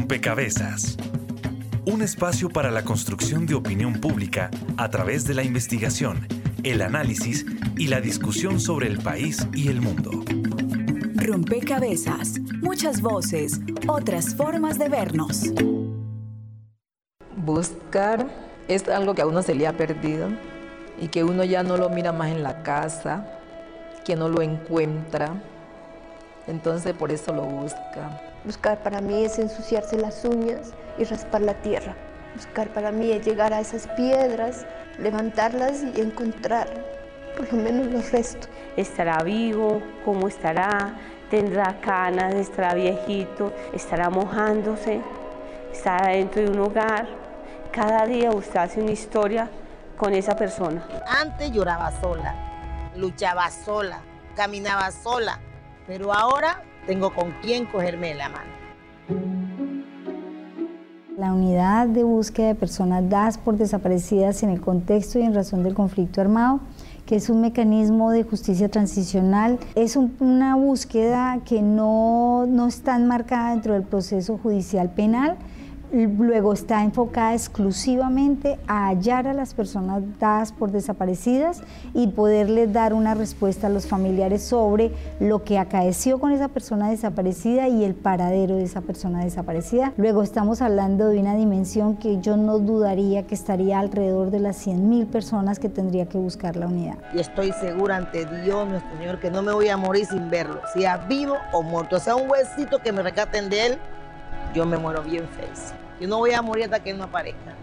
Rompecabezas. Un espacio para la construcción de opinión pública a través de la investigación, el análisis y la discusión sobre el país y el mundo. Rompecabezas. Muchas voces, otras formas de vernos. Buscar es algo que a uno se le ha perdido y que uno ya no lo mira más en la casa, que no lo encuentra. Entonces por eso lo busca. Buscar para mí es ensuciarse las uñas y raspar la tierra. Buscar para mí es llegar a esas piedras, levantarlas y encontrar por lo menos los restos. ¿Estará vivo? ¿Cómo estará? ¿Tendrá canas? ¿Estará viejito? ¿Estará mojándose? ¿Estará dentro de un hogar? Cada día usted hace una historia con esa persona. Antes lloraba sola, luchaba sola, caminaba sola, pero ahora tengo con quién cogerme la mano. La unidad de búsqueda de personas dadas por desaparecidas en el contexto y en razón del conflicto armado, que es un mecanismo de justicia transicional, es una búsqueda que no, no está enmarcada dentro del proceso judicial penal, Luego está enfocada exclusivamente a hallar a las personas dadas por desaparecidas y poderles dar una respuesta a los familiares sobre lo que acaeció con esa persona desaparecida y el paradero de esa persona desaparecida. Luego estamos hablando de una dimensión que yo no dudaría que estaría alrededor de las 100.000 personas que tendría que buscar la unidad. Y estoy segura ante Dios, nuestro Señor, que no me voy a morir sin verlo, sea vivo o muerto, sea un huesito que me recaten de él yo me muero bien feliz. Yo no voy a morir hasta que él no aparezca.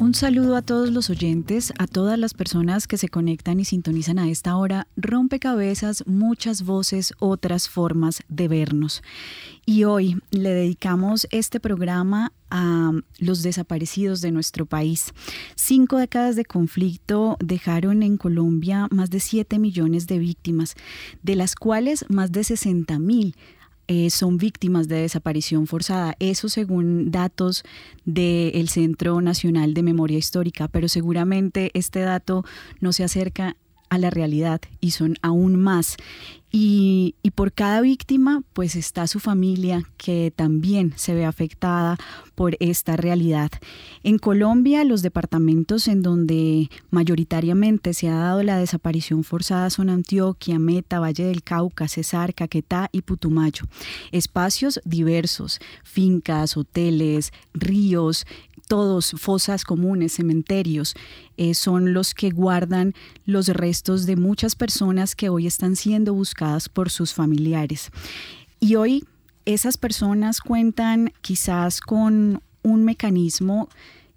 Un saludo a todos los oyentes, a todas las personas que se conectan y sintonizan a esta hora. Rompecabezas, muchas voces, otras formas de vernos. Y hoy le dedicamos este programa a los desaparecidos de nuestro país. Cinco décadas de conflicto dejaron en Colombia más de 7 millones de víctimas, de las cuales más de 60 mil eh, son víctimas de desaparición forzada. Eso según datos del Centro Nacional de Memoria Histórica, pero seguramente este dato no se acerca a la realidad y son aún más. Y, por cada víctima, pues está su familia que también se ve afectada por esta realidad. En Colombia, los departamentos en donde mayoritariamente se ha dado la desaparición forzada son Antioquia, Meta, Valle del Cauca, Cesar, Caquetá y Putumayo. Espacios diversos, fincas, hoteles, ríos, todos, fosas comunes, cementerios, eh, son los que guardan los restos de muchas personas que hoy están siendo buscadas por sus familiares. Y hoy esas personas cuentan quizás con un mecanismo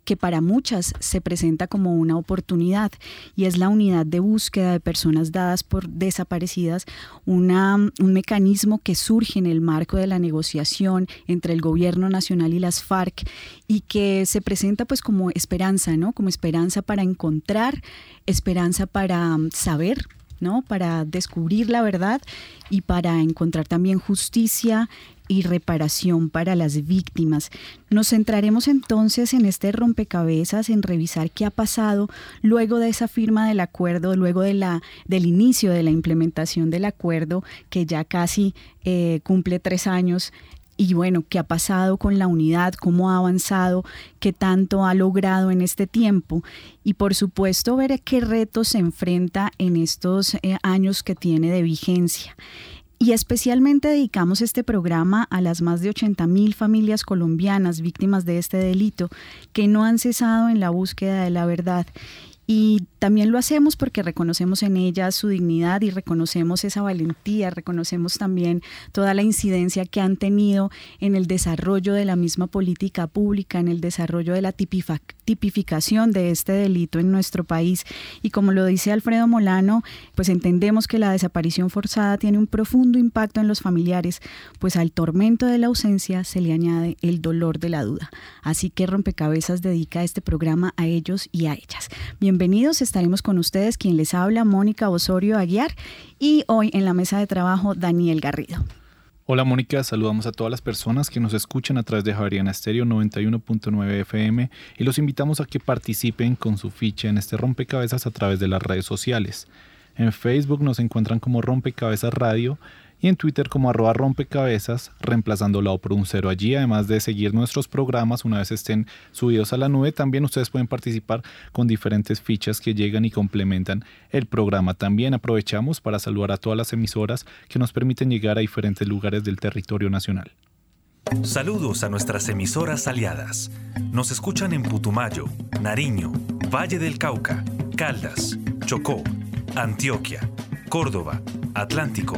que para muchas se presenta como una oportunidad y es la unidad de búsqueda de personas dadas por desaparecidas, un mecanismo que surge en el marco de la negociación entre el gobierno nacional y las FARC y que se presenta pues como esperanza, ¿no? Como esperanza para encontrar, esperanza para saber ¿no? Para descubrir la verdad y para encontrar también justicia y reparación para las víctimas. Nos centraremos entonces en este rompecabezas, en revisar qué ha pasado luego de esa firma del acuerdo, luego de la, del inicio de la implementación del acuerdo, que ya casi eh, cumple tres años y bueno, qué ha pasado con la unidad, cómo ha avanzado, qué tanto ha logrado en este tiempo y por supuesto ver qué retos se enfrenta en estos eh, años que tiene de vigencia. Y especialmente dedicamos este programa a las más de 80 mil familias colombianas víctimas de este delito que no han cesado en la búsqueda de la verdad y también lo hacemos porque reconocemos en ella su dignidad y reconocemos esa valentía, reconocemos también toda la incidencia que han tenido en el desarrollo de la misma política pública, en el desarrollo de la tipificación de este delito en nuestro país. Y como lo dice Alfredo Molano, pues entendemos que la desaparición forzada tiene un profundo impacto en los familiares, pues al tormento de la ausencia se le añade el dolor de la duda. Así que Rompecabezas dedica este programa a ellos y a ellas. Bienvenidos, estaremos con ustedes quien les habla, Mónica Osorio Aguiar, y hoy en la mesa de trabajo, Daniel Garrido. Hola Mónica, saludamos a todas las personas que nos escuchan a través de Javeriana Estéreo 91.9 FM y los invitamos a que participen con su ficha en este rompecabezas a través de las redes sociales. En Facebook nos encuentran como Rompecabezas Radio y en Twitter como arroba rompecabezas, reemplazando la O por un cero allí. Además de seguir nuestros programas una vez estén subidos a la nube, también ustedes pueden participar con diferentes fichas que llegan y complementan el programa. También aprovechamos para saludar a todas las emisoras que nos permiten llegar a diferentes lugares del territorio nacional. Saludos a nuestras emisoras aliadas. Nos escuchan en Putumayo, Nariño, Valle del Cauca, Caldas, Chocó, Antioquia, Córdoba, Atlántico,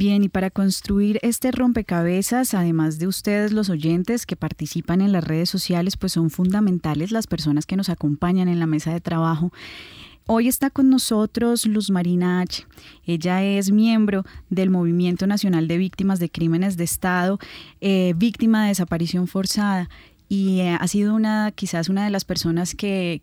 Bien, y para construir este rompecabezas, además de ustedes los oyentes que participan en las redes sociales, pues son fundamentales las personas que nos acompañan en la mesa de trabajo. Hoy está con nosotros Luz Marina H. Ella es miembro del Movimiento Nacional de Víctimas de Crímenes de Estado, eh, víctima de desaparición forzada y eh, ha sido una quizás una de las personas que,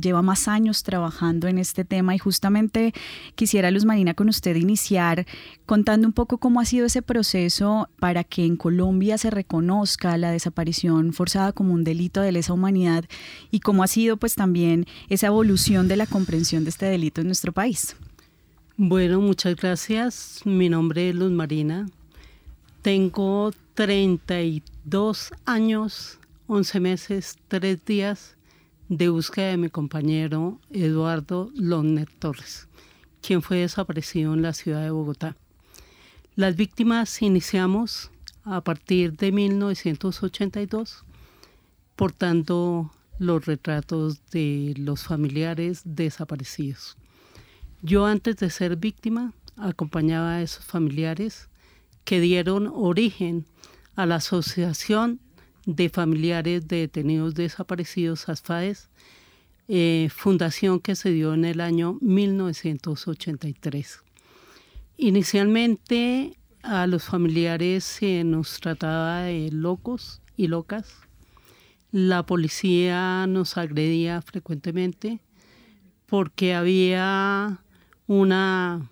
lleva más años trabajando en este tema y justamente quisiera Luz Marina con usted iniciar contando un poco cómo ha sido ese proceso para que en Colombia se reconozca la desaparición forzada como un delito de lesa humanidad y cómo ha sido pues también esa evolución de la comprensión de este delito en nuestro país. Bueno, muchas gracias. Mi nombre es Luz Marina. Tengo 32 años 11 meses, 3 días de búsqueda de mi compañero Eduardo Lonner Torres, quien fue desaparecido en la ciudad de Bogotá. Las víctimas iniciamos a partir de 1982 portando los retratos de los familiares desaparecidos. Yo antes de ser víctima acompañaba a esos familiares que dieron origen a la Asociación de familiares de detenidos desaparecidos, ASFAES, eh, fundación que se dio en el año 1983. Inicialmente a los familiares se nos trataba de locos y locas. La policía nos agredía frecuentemente porque había una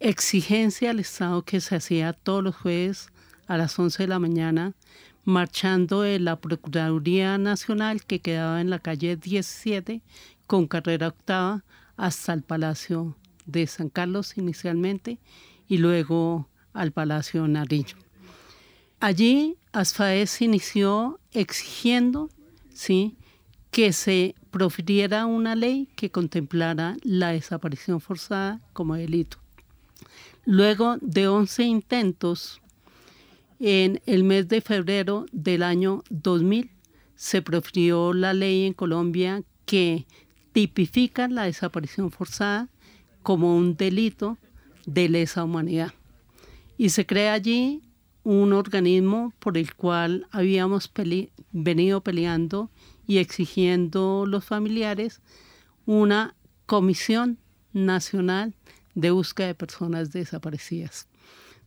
exigencia al Estado que se hacía todos los jueves a las 11 de la mañana marchando de la Procuraduría Nacional que quedaba en la calle 17 con carrera octava hasta el Palacio de San Carlos inicialmente y luego al Palacio Nariño. Allí Asfaez inició exigiendo ¿sí? que se profiriera una ley que contemplara la desaparición forzada como delito. Luego de 11 intentos en el mes de febrero del año 2000 se profirió la ley en Colombia que tipifica la desaparición forzada como un delito de lesa humanidad. Y se crea allí un organismo por el cual habíamos venido peleando y exigiendo los familiares una comisión nacional de búsqueda de personas desaparecidas.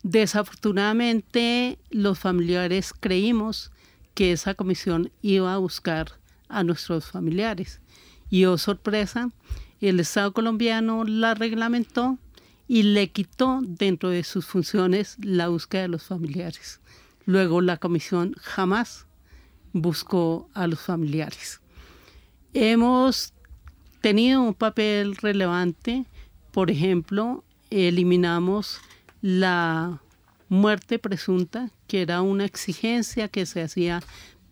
Desafortunadamente, los familiares creímos que esa comisión iba a buscar a nuestros familiares. Y oh sorpresa, el Estado colombiano la reglamentó y le quitó dentro de sus funciones la búsqueda de los familiares. Luego la comisión jamás buscó a los familiares. Hemos tenido un papel relevante, por ejemplo, eliminamos la muerte presunta, que era una exigencia que se hacía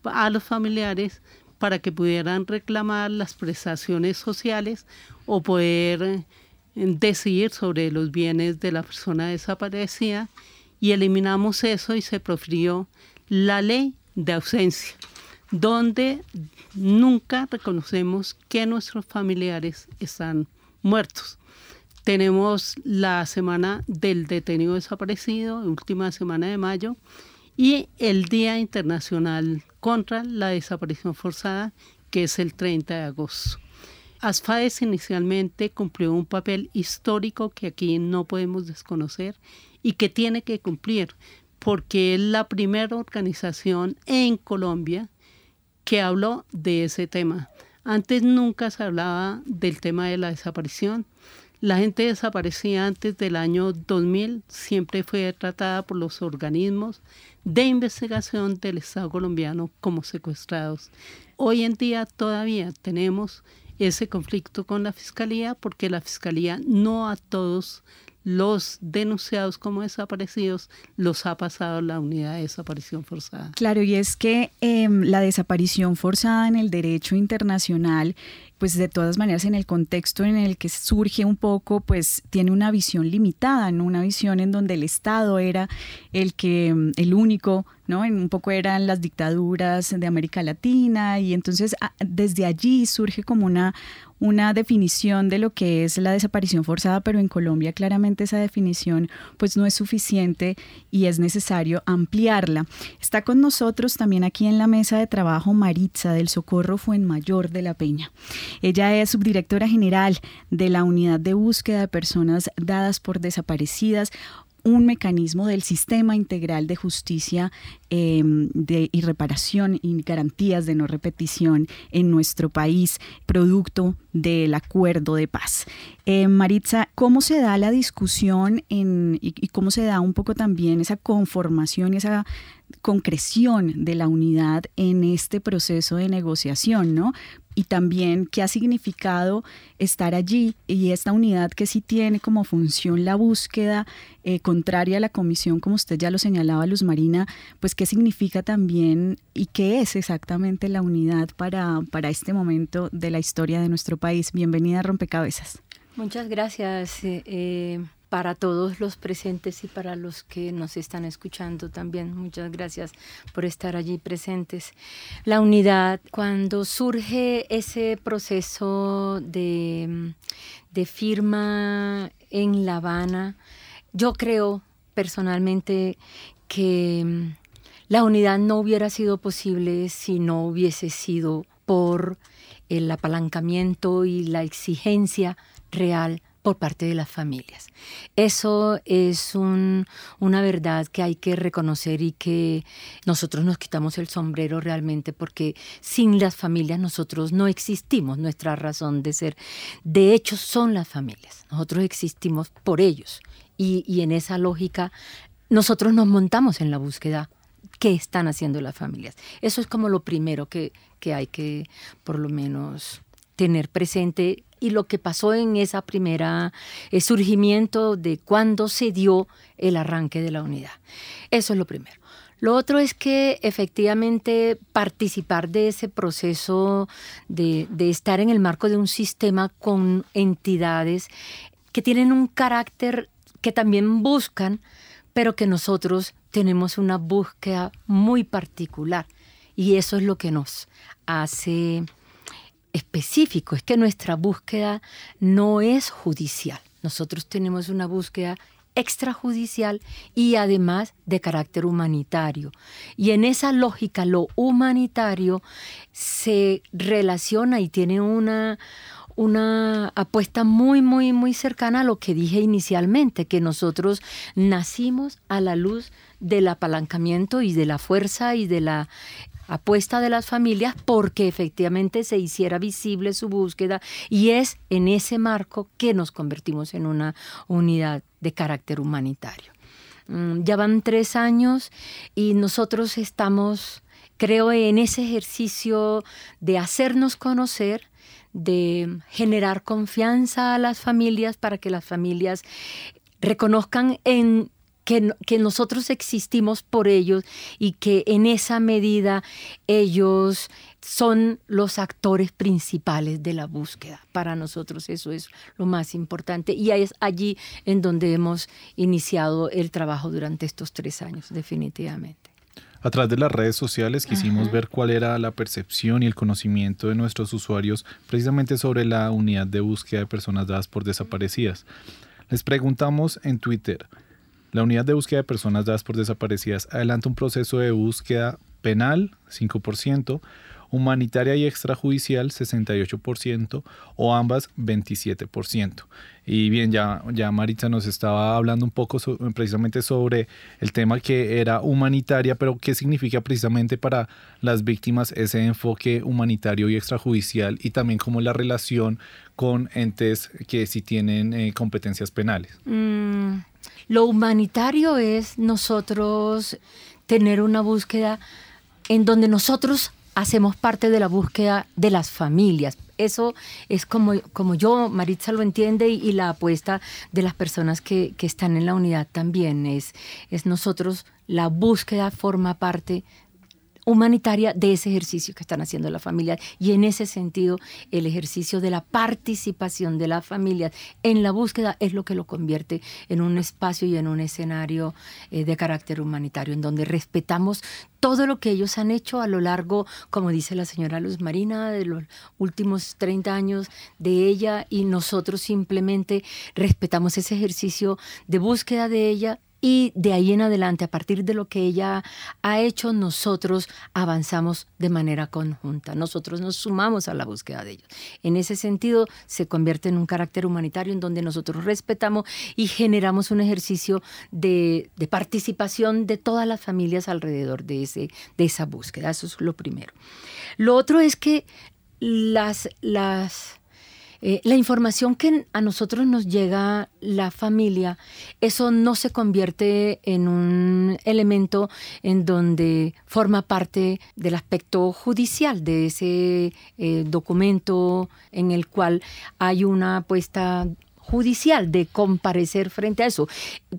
a los familiares para que pudieran reclamar las prestaciones sociales o poder eh, decidir sobre los bienes de la persona desaparecida y eliminamos eso y se profirió la ley de ausencia, donde nunca reconocemos que nuestros familiares están muertos. Tenemos la semana del detenido desaparecido, última semana de mayo, y el Día Internacional contra la Desaparición Forzada, que es el 30 de agosto. ASFAES inicialmente cumplió un papel histórico que aquí no podemos desconocer y que tiene que cumplir, porque es la primera organización en Colombia que habló de ese tema. Antes nunca se hablaba del tema de la desaparición. La gente desaparecida antes del año 2000 siempre fue tratada por los organismos de investigación del Estado colombiano como secuestrados. Hoy en día todavía tenemos ese conflicto con la Fiscalía porque la Fiscalía no a todos los denunciados como desaparecidos los ha pasado la unidad de desaparición forzada. Claro, y es que em, la desaparición forzada en el derecho internacional pues de todas maneras en el contexto en el que surge un poco, pues tiene una visión limitada, ¿no? Una visión en donde el Estado era el que, em, el único, ¿no? En un poco eran las dictaduras de América Latina y entonces desde allí surge como una, una definición de lo que es la desaparición forzada, pero en Colombia claramente esa definición pues no es suficiente y es necesario ampliarla. Está con nosotros también aquí en la mesa de trabajo Maritza del Socorro Fuenmayor de la Peña. Ella es subdirectora general de la Unidad de Búsqueda de Personas Dadas por Desaparecidas un mecanismo del sistema integral de justicia em, de, y reparación y garantías de no repetición en nuestro país, producto del acuerdo de paz. Eh, Maritza, ¿cómo se da la discusión en, y, cómo se da un poco también esa conformación y esa concreción de la unidad en este proceso de negociación, ¿no? Y también qué ha significado estar allí y esta unidad que sí tiene como función la búsqueda eh, contraria a la comisión, como usted ya lo señalaba, Luz Marina, pues qué significa también y qué es exactamente la unidad para, para este momento de la historia de nuestro país. Bienvenida a Rompecabezas. Muchas gracias. Eh, eh para todos los presentes y para los que nos están escuchando también. Muchas gracias por estar allí presentes. La unidad, cuando surge ese proceso de, de firma en La Habana, yo creo personalmente que la unidad no hubiera sido posible si no hubiese sido por el apalancamiento y la exigencia real por parte de las familias. Eso es una verdad que hay que reconocer y que nosotros nos quitamos el sombrero realmente porque sin las familias nosotros no existimos, nuestra razón de ser. De hecho, son las familias. Nosotros existimos por ellos. Y, en esa lógica, nosotros nos montamos en la búsqueda qué están haciendo las familias. Eso es como lo primero que, que hay que, por lo menos, tener presente y lo que pasó en esa primera eh, surgimiento de cuando se dio el arranque de la unidad. Eso es lo primero. Lo otro es que efectivamente participar de ese proceso de estar en el marco de un sistema con entidades que tienen un carácter que también buscan, pero que nosotros tenemos una búsqueda muy particular. Y eso es lo que nos hace específico, es que nuestra búsqueda no es judicial. Nosotros tenemos una búsqueda extrajudicial y además de carácter humanitario. Y en esa lógica lo humanitario se relaciona y tiene una, una apuesta muy, muy, muy cercana a lo que dije inicialmente, que nosotros nacimos a la luz del apalancamiento y de la fuerza y de la apuesta de las familias porque efectivamente se hiciera visible su búsqueda y es en ese marco que nos convertimos en una unidad de carácter humanitario. Mm, ya van tres años y nosotros estamos, creo, en ese ejercicio de hacernos conocer, de generar confianza a las familias para que las familias reconozcan en que, nosotros existimos por ellos y que en esa medida ellos son los actores principales de la búsqueda. Para nosotros eso es lo más importante y es allí en donde hemos iniciado el trabajo durante estos tres años, definitivamente. A través de las redes sociales quisimos ver cuál era la percepción y el conocimiento de nuestros usuarios precisamente sobre la unidad de búsqueda de personas dadas por desaparecidas. Les preguntamos en Twitter, La unidad de búsqueda de personas dadas por desaparecidas adelanta un proceso de búsqueda penal, 5%, humanitaria y extrajudicial 68% o ambas 27%. Y bien, ya, ya Maritza nos estaba hablando un poco precisamente sobre el tema que era humanitaria, pero qué significa precisamente para las víctimas ese enfoque humanitario y extrajudicial y también como la relación con entes que sí tienen eh, competencias penales. Mm, lo humanitario es nosotros tener una búsqueda en donde nosotros hacemos parte de la búsqueda de las familias. Eso es como, como yo, Maritza lo entiende, y, la apuesta de las personas que, que, están en la unidad también. Es, es nosotros, la búsqueda forma parte humanitaria de ese ejercicio que están haciendo las familias y en ese sentido el ejercicio de la participación de las familias en la búsqueda es lo que lo convierte en un espacio y en un escenario eh, de carácter humanitario en donde respetamos todo lo que ellos han hecho a lo largo, como dice la señora Luz Marina, de los últimos 30 años de ella y nosotros simplemente respetamos ese ejercicio de búsqueda de ella y de ahí en adelante, a partir de lo que ella ha hecho, nosotros avanzamos de manera conjunta. Nosotros nos sumamos a la búsqueda de ellos. En ese sentido, se convierte en un carácter humanitario en donde nosotros respetamos y generamos un ejercicio de, participación de todas las familias alrededor de, ese, de esa búsqueda. Eso es lo primero. Lo otro es que las, las eh, la información que a nosotros nos llega la familia, eso no se convierte en un elemento en donde forma parte del aspecto judicial de ese eh, documento en el cual hay una apuesta judicial de comparecer frente a eso.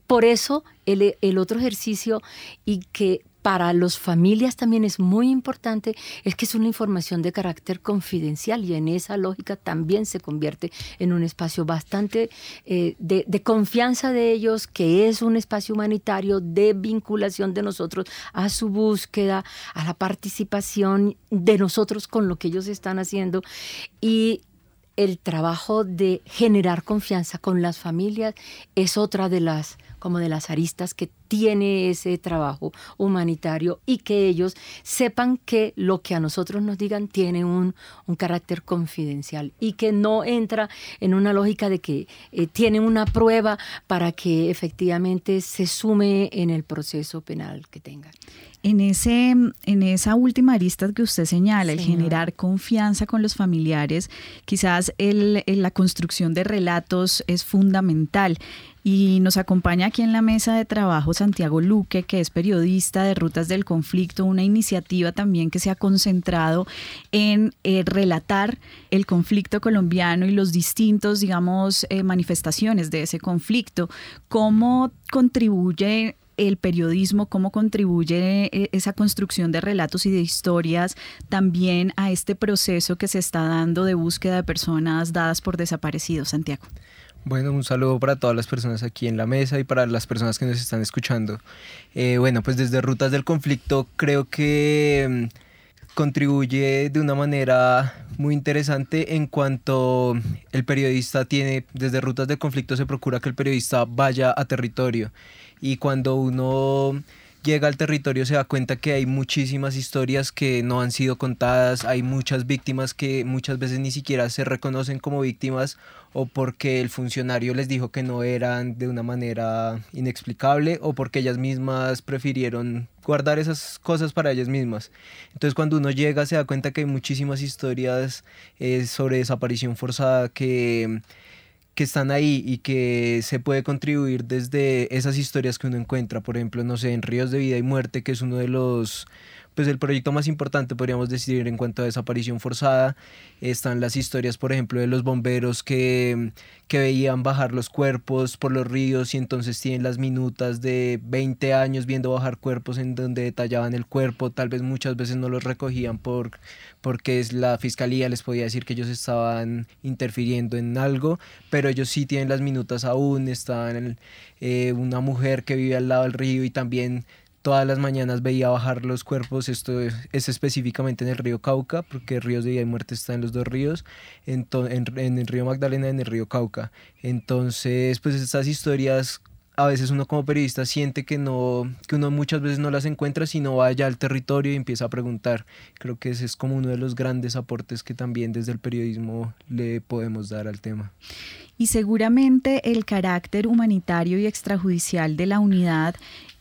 Por eso el, el otro ejercicio y que para las familias también es muy importante es que es una información de carácter confidencial y en esa lógica también se convierte en un espacio bastante eh, de, de, confianza de ellos, que es un espacio humanitario de vinculación de nosotros a su búsqueda, a la participación de nosotros con lo que ellos están haciendo y el trabajo de generar confianza con las familias es otra de las como de las aristas que tiene ese trabajo humanitario y que ellos sepan que lo que a nosotros nos digan tiene un, carácter confidencial y que no entra en una lógica de que eh, tiene una prueba para que efectivamente se sume en el proceso penal que tengan. En, ese, en esa última arista que usted señala, el generar confianza con los familiares, quizás el, la construcción de relatos es fundamental. Y nos acompaña aquí en la mesa de trabajo Santiago Luque, que es periodista de Rutas del Conflicto, una iniciativa también que se ha concentrado en eh, relatar el conflicto colombiano y los distintos, digamos, eh, manifestaciones de ese conflicto. ¿Cómo contribuye el periodismo, cómo contribuye eh, esa construcción de relatos y de historias también a este proceso que se está dando de búsqueda de personas dadas por desaparecidos, Santiago. Bueno, un saludo para todas las personas aquí en la mesa y para las personas que nos están escuchando. Eh, bueno, pues desde Rutas del Conflicto creo que mm, contribuye de una manera muy interesante en cuanto el periodista tiene, desde Rutas del Conflicto se procura que el periodista vaya a territorio y cuando uno llega al territorio se da cuenta que hay muchísimas historias que no han sido contadas, hay muchas víctimas que muchas veces ni siquiera se reconocen como víctimas o porque el funcionario les dijo que no eran de una manera inexplicable o porque ellas mismas prefirieron guardar esas cosas para ellas mismas. Entonces cuando uno llega se da cuenta que hay muchísimas historias eh, sobre desaparición forzada que que están ahí y que se puede contribuir desde esas historias que uno encuentra, por ejemplo, no sé, en Ríos de Vida y Muerte, que es uno de los pues el proyecto más importante, podríamos decir, en cuanto a desaparición forzada. Están las historias, por ejemplo, de los bomberos que, que veían bajar los cuerpos por los ríos y entonces tienen las minutas de 20 años viendo bajar cuerpos en donde detallaban el cuerpo. Tal vez muchas veces no los recogían por, porque la fiscalía les podía decir que ellos estaban interfiriendo en algo, pero ellos sí tienen las minutas aún. Están eh, una mujer que vive al lado del río y también todas las mañanas veía bajar los cuerpos, esto es, específicamente en el río Cauca, porque Ríos de Vida y Muerte está en los dos ríos, en, en, el río Magdalena y en el río Cauca. Entonces, pues estas historias a veces uno como periodista siente que no que uno muchas veces no las encuentra sino vaya al territorio y empieza a preguntar creo que ese es como uno de los grandes aportes que también desde el periodismo le podemos dar al tema y seguramente el carácter humanitario y extrajudicial de la unidad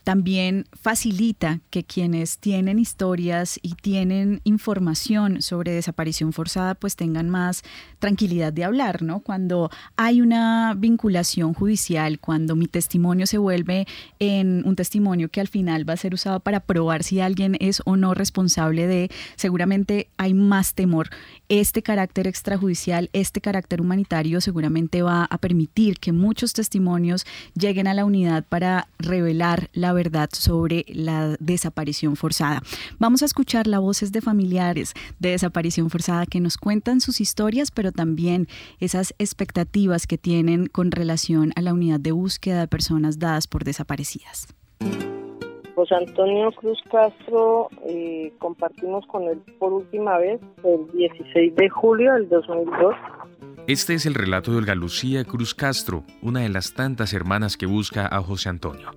también facilita que quienes tienen historias y tienen información sobre desaparición forzada pues tengan más tranquilidad de hablar, ¿no? Cuando hay una vinculación judicial, cuando mi testimonio se vuelve en un testimonio que al final va a ser usado para probar si alguien es o no responsable de, seguramente hay más temor. Este carácter extrajudicial, este carácter humanitario seguramente va a permitir que muchos testimonios lleguen a la unidad para revelar la verdad sobre la desaparición forzada. Vamos a escuchar las voces de familiares de desaparición forzada que nos cuentan sus historias, pero también esas expectativas que tienen con relación a la unidad de búsqueda de personas dadas por desaparecidas. José Antonio Cruz Castro eh, compartimos con él por última vez el 16 de julio del 2002 este es el relato de Olga Lucía Cruz Castro, una de las tantas hermanas que busca a José Antonio.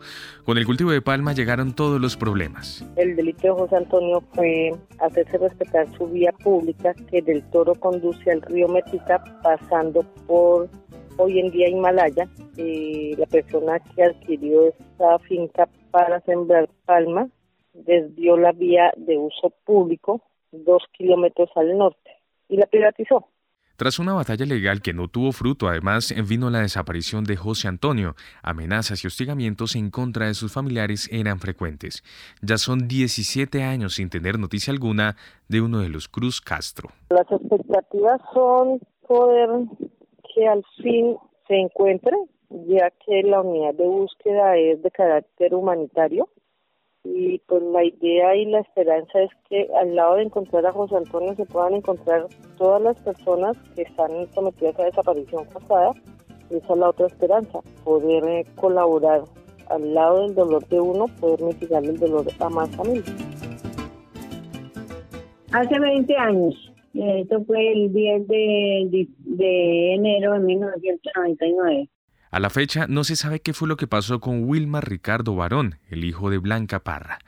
Con el cultivo de palma llegaron todos los problemas. El delito de José Antonio fue hacerse respetar su vía pública que del Toro conduce al río Metica pasando por hoy en día Himalaya. Eh, la persona que adquirió esta finca para sembrar palma desvió la vía de uso público dos kilómetros al norte y la privatizó. Tras una batalla legal que no tuvo fruto, además vino la desaparición de José Antonio. Amenazas y hostigamientos en contra de sus familiares eran frecuentes. Ya son 17 años sin tener noticia alguna de uno de los Cruz Castro. Las expectativas son poder que al fin se encuentre, ya que la unidad de búsqueda es de carácter humanitario y pues la idea y la esperanza es que al lado de encontrar a José Antonio se puedan encontrar todas las personas que están sometidas a desaparición forzada. Esa es la otra esperanza, poder eh, colaborar al lado del dolor de uno, poder mitigar el dolor a más familias. Hace 20 años, esto fue el 10 de, de enero de 1999. A la fecha no se sabe qué fue lo que pasó con Wilmar Ricardo Barón, el hijo de Blanca Parra.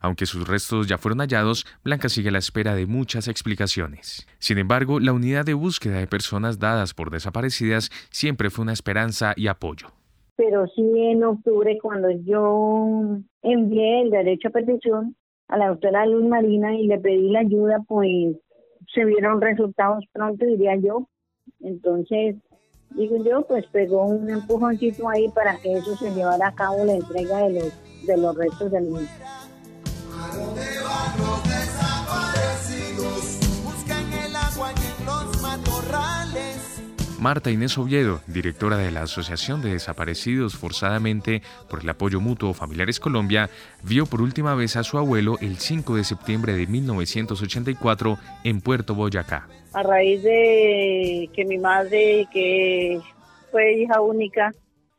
Aunque sus restos ya fueron hallados, Blanca sigue a la espera de muchas explicaciones. Sin embargo, la unidad de búsqueda de personas dadas por desaparecidas siempre fue una esperanza y apoyo. Pero sí en octubre, cuando yo envié el derecho a petición a la doctora Luz Marina y le pedí la ayuda, pues se vieron resultados pronto, diría yo. Entonces, digo yo, pues pegó un empujoncito ahí para que eso se llevara a cabo la entrega de los, de los restos del niño. Marta Inés Oviedo, directora de la Asociación de Desaparecidos Forzadamente por el Apoyo Mutuo Familiares Colombia, vio por última vez a su abuelo el 5 de septiembre de 1984 en Puerto Boyacá. A raíz de que mi madre, que fue hija única,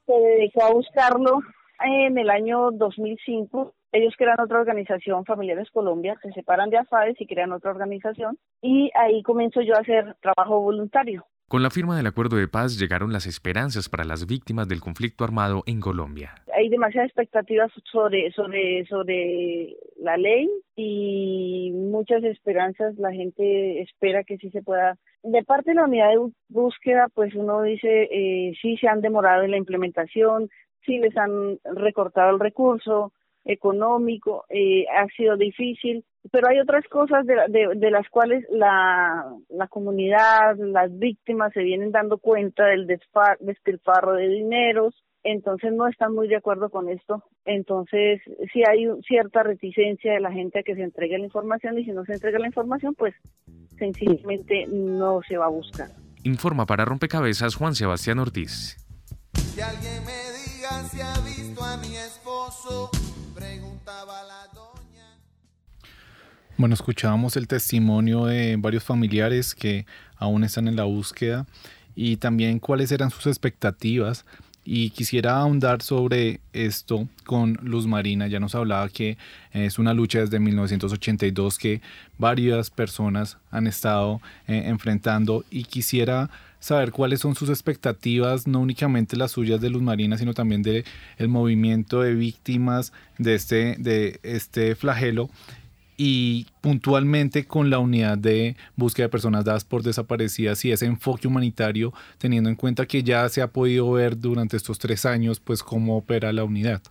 se dedicó a buscarlo en el año 2005 ellos crean otra organización, Familiares Colombia, se separan de AFADES y crean otra organización. Y ahí comienzo yo a hacer trabajo voluntario. Con la firma del acuerdo de paz llegaron las esperanzas para las víctimas del conflicto armado en Colombia. Hay demasiadas expectativas sobre, sobre, sobre la ley y muchas esperanzas. La gente espera que sí se pueda. De parte de la unidad de búsqueda, pues uno dice, eh, sí se han demorado en la implementación, sí les han recortado el recurso, económico, eh, ha sido difícil, pero hay otras cosas de, de, las cuales la, la, comunidad, las víctimas se vienen dando cuenta del despilfarro de dineros, entonces no están muy de acuerdo con esto. Entonces, sí hay cierta reticencia de la gente a que se entregue la información y si no se entrega la información, pues sencillamente no se va a buscar. Informa para Rompecabezas Juan Sebastián Ortiz. alguien me diga si ha visto a mi esposo bueno, escuchábamos el testimonio de varios familiares que aún están en la búsqueda y también cuáles eran sus expectativas. Y quisiera ahondar sobre esto con Luz Marina. Ya nos hablaba que es una lucha desde 1982 que varias personas han estado eh, enfrentando y quisiera saber cuáles son sus expectativas, no únicamente las suyas de Luz Marina, sino también del el movimiento de víctimas de este, de este flagelo y puntualmente con la unidad de búsqueda de personas dadas por desaparecidas y ese enfoque humanitario, teniendo en cuenta que ya se ha podido ver durante estos tres años, pues cómo opera la unidad.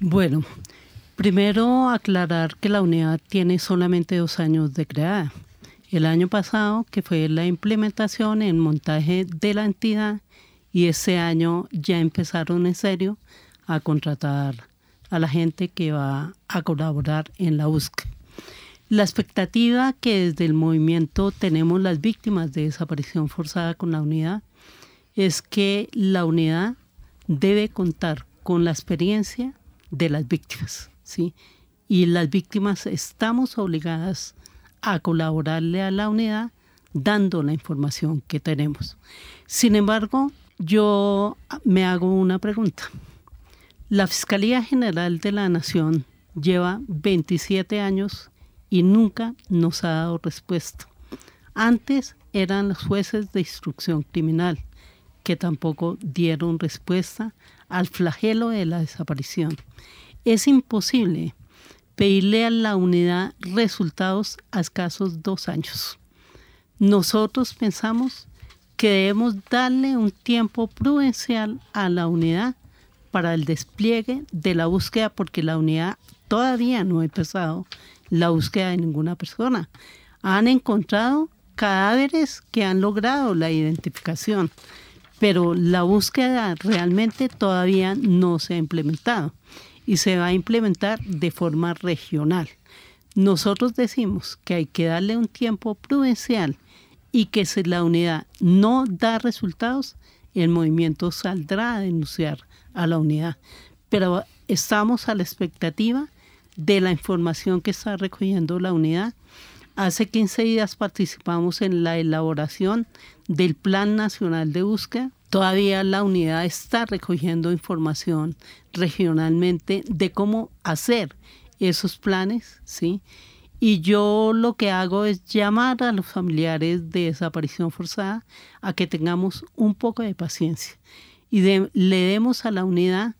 Bueno, primero aclarar que la unidad tiene solamente dos años de creada. El año pasado, que fue la implementación en montaje de la entidad, y ese año ya empezaron en serio a contratar a la gente que va a colaborar en la búsqueda. La expectativa que desde el movimiento tenemos las víctimas de desaparición forzada con la unidad es que la unidad debe contar con la experiencia de las víctimas, ¿sí? Y las víctimas estamos obligadas a colaborarle a la unidad dando la información que tenemos. Sin embargo, yo me hago una pregunta. La Fiscalía General de la Nación lleva 27 años y nunca nos ha dado respuesta. Antes eran los jueces de instrucción criminal que tampoco dieron respuesta al flagelo de la desaparición. Es imposible pedirle a la unidad resultados a escasos dos años. Nosotros pensamos que debemos darle un tiempo prudencial a la unidad para el despliegue de la búsqueda porque la unidad todavía no ha empezado la búsqueda de ninguna persona. Han encontrado cadáveres que han logrado la identificación, pero la búsqueda realmente todavía no se ha implementado y se va a implementar de forma regional. Nosotros decimos que hay que darle un tiempo prudencial y que si la unidad no da resultados, el movimiento saldrá a denunciar a la unidad. Pero estamos a la expectativa de la información que está recogiendo la unidad. Hace 15 días participamos en la elaboración del Plan Nacional de Búsqueda Todavía la unidad está recogiendo información regionalmente de cómo hacer esos planes, ¿sí? Y yo lo que hago es llamar a los familiares de desaparición forzada a que tengamos un poco de paciencia y le demos a la unidad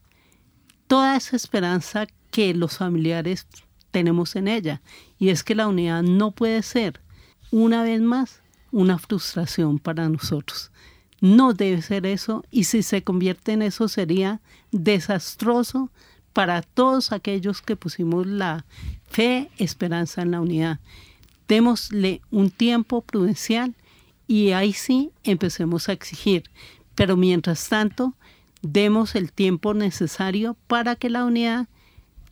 toda esa esperanza que los familiares tenemos en ella. Y es que la unidad no puede ser, una vez más, una frustración para nosotros. No debe ser eso y si se convierte en eso sería desastroso para todos aquellos que pusimos la fe, esperanza en la unidad. Démosle un tiempo prudencial y ahí sí empecemos a exigir. Pero mientras tanto, demos el tiempo necesario para que la unidad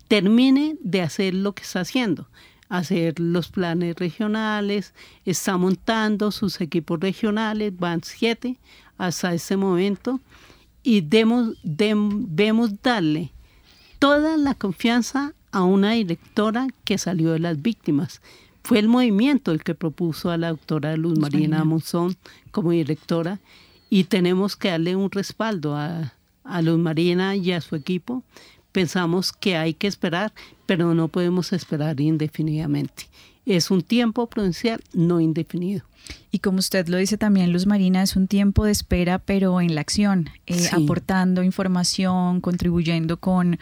termine de hacer lo que está haciendo hacer los planes regionales, está montando sus equipos regionales, van siete hasta ese momento, y debemos, debemos darle toda la confianza a una directora que salió de las víctimas. Fue el movimiento el que propuso a la doctora Luz Marina Monzón como directora y tenemos que darle un respaldo a, a Luz Marina y a su equipo pensamos que hay que esperar, pero no podemos esperar indefinidamente. Es un tiempo prudencial no indefinido. Y como usted lo dice también, Luz Marina, es un tiempo de espera, pero en la acción, eh, aportando información, contribuyendo con,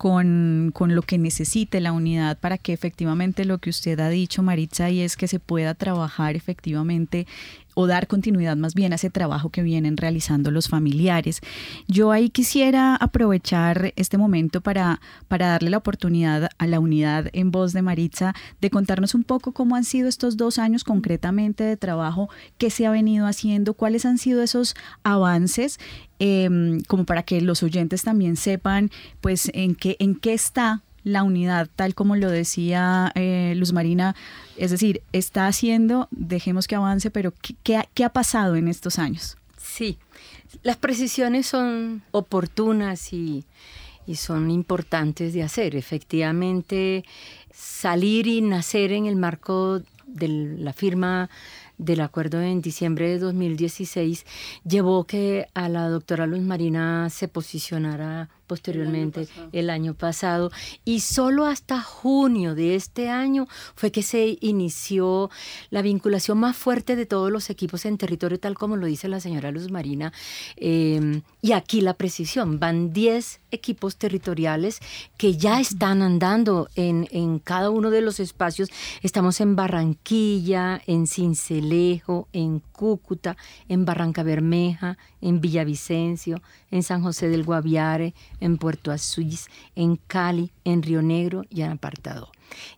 con, con, lo que necesite la unidad para que efectivamente lo que usted ha dicho, Maritza, y es que se pueda trabajar efectivamente o dar continuidad más bien a ese trabajo que vienen realizando los familiares. Yo ahí quisiera aprovechar este momento para, para darle la oportunidad a la unidad en voz de Maritza de contarnos un poco cómo han sido estos dos años concretamente de trabajo, qué se ha venido haciendo, cuáles han sido esos avances em, como para que los oyentes también sepan pues en qué, en qué está la unidad, tal como lo decía eh, Luz Marina, es decir, está haciendo, dejemos que avance, pero ¿qué, ¿qué, ha pasado en estos años? Sí, las precisiones son oportunas y, y son importantes de hacer. Efectivamente, salir y nacer en el marco de la firma del acuerdo en diciembre de 2016 llevó que a la doctora Luz Marina se posicionara posteriormente el año, pasado. Y solo hasta junio de este año fue que se inició la vinculación más fuerte de todos los equipos en territorio, tal como lo dice la señora Luz Marina. Em, y aquí la precisión, van 10 equipos territoriales que ya están andando en, en cada uno de los espacios. Estamos en Barranquilla, en Cincelejo, en Cúcuta, en Barranca Bermeja, en Villavicencio, en San José del Guaviare, en Puerto Azuis, en Cali, en Río Negro y en Apartado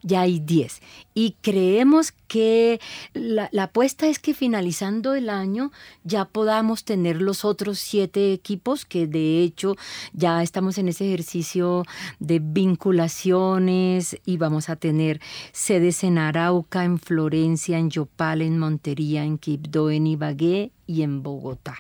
ya hay 10. Y creemos que la, apuesta es que finalizando el año ya podamos tener los otros siete equipos, que de hecho ya estamos en ese ejercicio de vinculaciones y vamos a tener sedes en Arauca, en Florencia, en Yopal, en Montería, en Quibdó, en Ibagué y en Bogotá.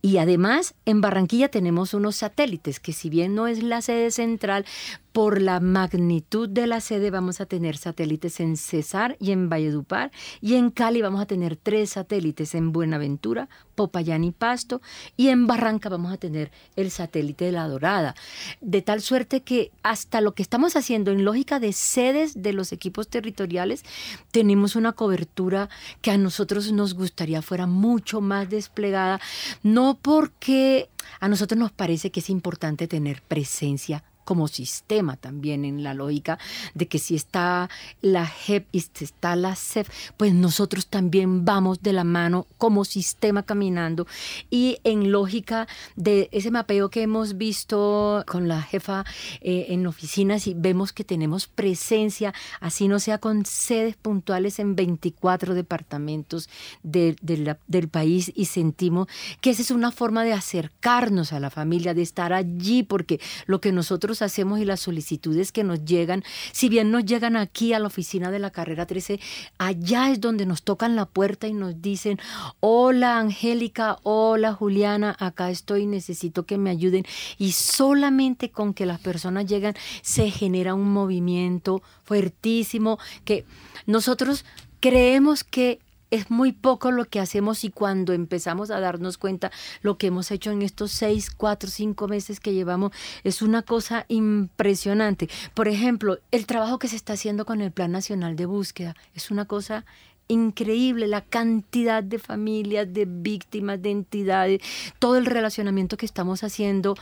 Y además, en Barranquilla tenemos unos satélites que si bien no es la sede central, por la magnitud de la sede vamos a tener satélites en Cesar y en Valledupar y en Cali vamos a tener tres satélites en Buenaventura, Popayán y Pasto y en Barranca vamos a tener el satélite de la Dorada. De tal suerte que hasta lo que estamos haciendo en lógica de sedes de los equipos territoriales tenemos una cobertura que a nosotros nos gustaría fuera mucho más desplegada, no porque a nosotros nos parece que es importante tener presencia como sistema también en la lógica de que si está la JEP y si está la CEF, pues nosotros también vamos de la mano como sistema caminando. Y en lógica de ese mapeo que hemos visto con la jefa eh, en oficinas y vemos que tenemos presencia, así no sea con sedes puntuales en 24 departamentos del país y sentimos que esa es una forma de acercarnos a la familia, de estar allí, porque lo que nosotros hacemos y las solicitudes que nos llegan, si bien nos llegan aquí a la oficina de la carrera 13, allá es donde nos tocan la puerta y nos dicen, hola Angélica, hola Juliana, acá estoy, necesito que me ayuden. Y solamente con que las personas llegan se genera un movimiento fuertísimo que nosotros creemos que es muy poco lo que hacemos y cuando empezamos a darnos cuenta lo que hemos hecho en estos seis, cuatro, cinco meses que llevamos es una cosa impresionante. Por ejemplo, el trabajo que se está haciendo con el Plan Nacional de Búsqueda es una cosa increíble la cantidad de familias, de víctimas, de entidades, todo el relacionamiento que estamos haciendo.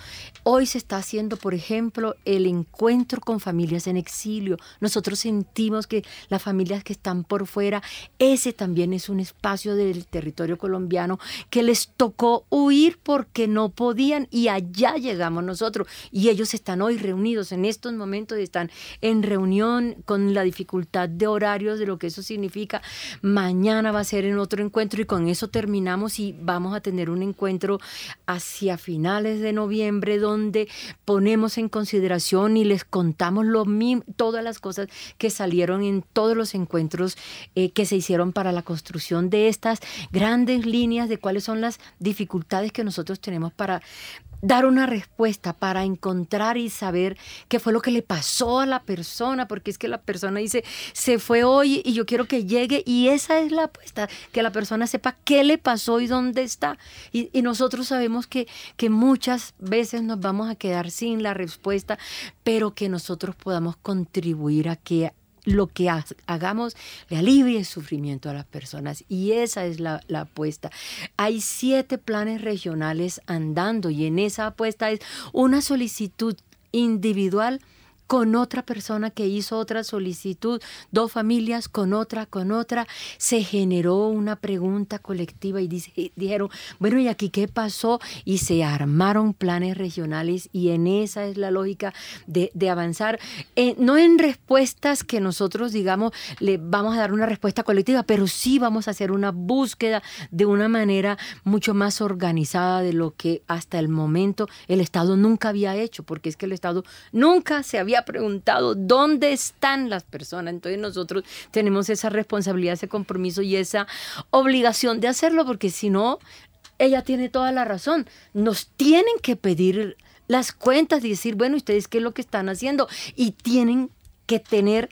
Hoy se está haciendo, por ejemplo, el encuentro con familias en exilio. Nosotros sentimos que las familias que están por fuera, ese también es un espacio del territorio colombiano que les tocó huir porque no podían y allá llegamos nosotros. Y ellos están hoy reunidos en estos momentos, están en reunión con la dificultad de horarios, de lo que eso significa Mañana va a ser en otro encuentro y con eso terminamos y vamos a tener un encuentro hacia finales de noviembre donde ponemos en consideración y les contamos lo todas las cosas que salieron en todos los encuentros eh, que se hicieron para la construcción de estas grandes líneas de cuáles son las dificultades que nosotros tenemos para dar una respuesta, para encontrar y saber qué fue lo que le pasó a la persona, porque es que la persona dice, se fue hoy y yo quiero que llegue y esa es la apuesta, que la persona sepa qué le pasó y dónde está. Y, nosotros sabemos que, que muchas veces nos vamos a quedar sin la respuesta, pero que nosotros podamos contribuir a que lo que hagamos le alivie el sufrimiento a las personas. Y esa es la, la, apuesta. Hay siete planes regionales andando y en esa apuesta es una solicitud individual con otra persona que hizo otra solicitud, dos familias con otra, con otra, se generó una pregunta colectiva y dijeron, bueno, ¿y aquí qué pasó? Y se armaron planes regionales y en esa es la lógica de, avanzar, eh, no en respuestas que nosotros digamos le vamos a dar una respuesta colectiva, pero sí vamos a hacer una búsqueda de una manera mucho más organizada de lo que hasta el momento el Estado nunca había hecho, porque es que el Estado nunca se había preguntado dónde están las personas. Entonces nosotros tenemos esa responsabilidad, ese compromiso y esa obligación de hacerlo, porque si no, ella tiene toda la razón. Nos tienen que pedir las cuentas y decir, bueno, ustedes qué es lo que están haciendo y tienen que tener,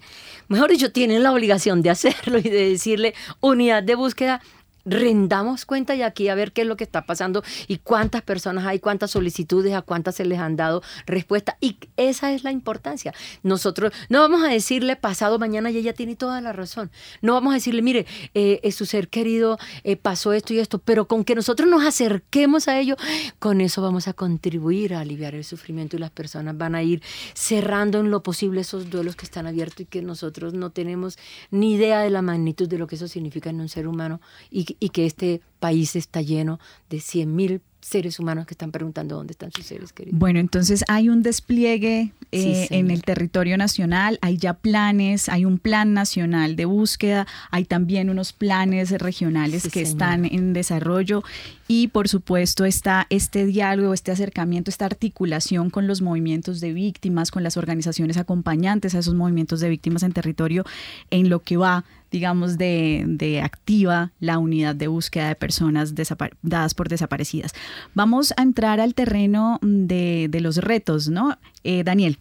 mejor dicho, tienen la obligación de hacerlo y de decirle unidad de búsqueda rendamos cuenta y aquí a ver qué es lo que está pasando y cuántas personas hay, cuántas solicitudes, a cuántas se les han dado respuesta. Y esa es la importancia. Nosotros no vamos a decirle pasado mañana y ella tiene toda la razón. No vamos a decirle, mire, eh, su ser querido eh, pasó esto y esto, pero con que nosotros nos acerquemos a ello, con eso vamos a contribuir a aliviar el sufrimiento y las personas van a ir cerrando en lo posible esos duelos que están abiertos y que nosotros no tenemos ni idea de la magnitud de lo que eso significa en un ser humano y, y que este país está lleno de 100.000 seres humanos que están preguntando dónde están sus seres queridos. Bueno, entonces hay un despliegue eh, en el territorio nacional, hay ya planes, hay un plan nacional de búsqueda, hay también unos planes regionales que están en desarrollo y por supuesto está este diálogo, este acercamiento, esta articulación con los movimientos de víctimas, con las organizaciones acompañantes a esos movimientos de víctimas en territorio en lo que va digamos, de, activa la unidad de búsqueda de personas dadas por desaparecidas. Vamos a entrar al terreno de, los retos, ¿no? Eh, Daniel.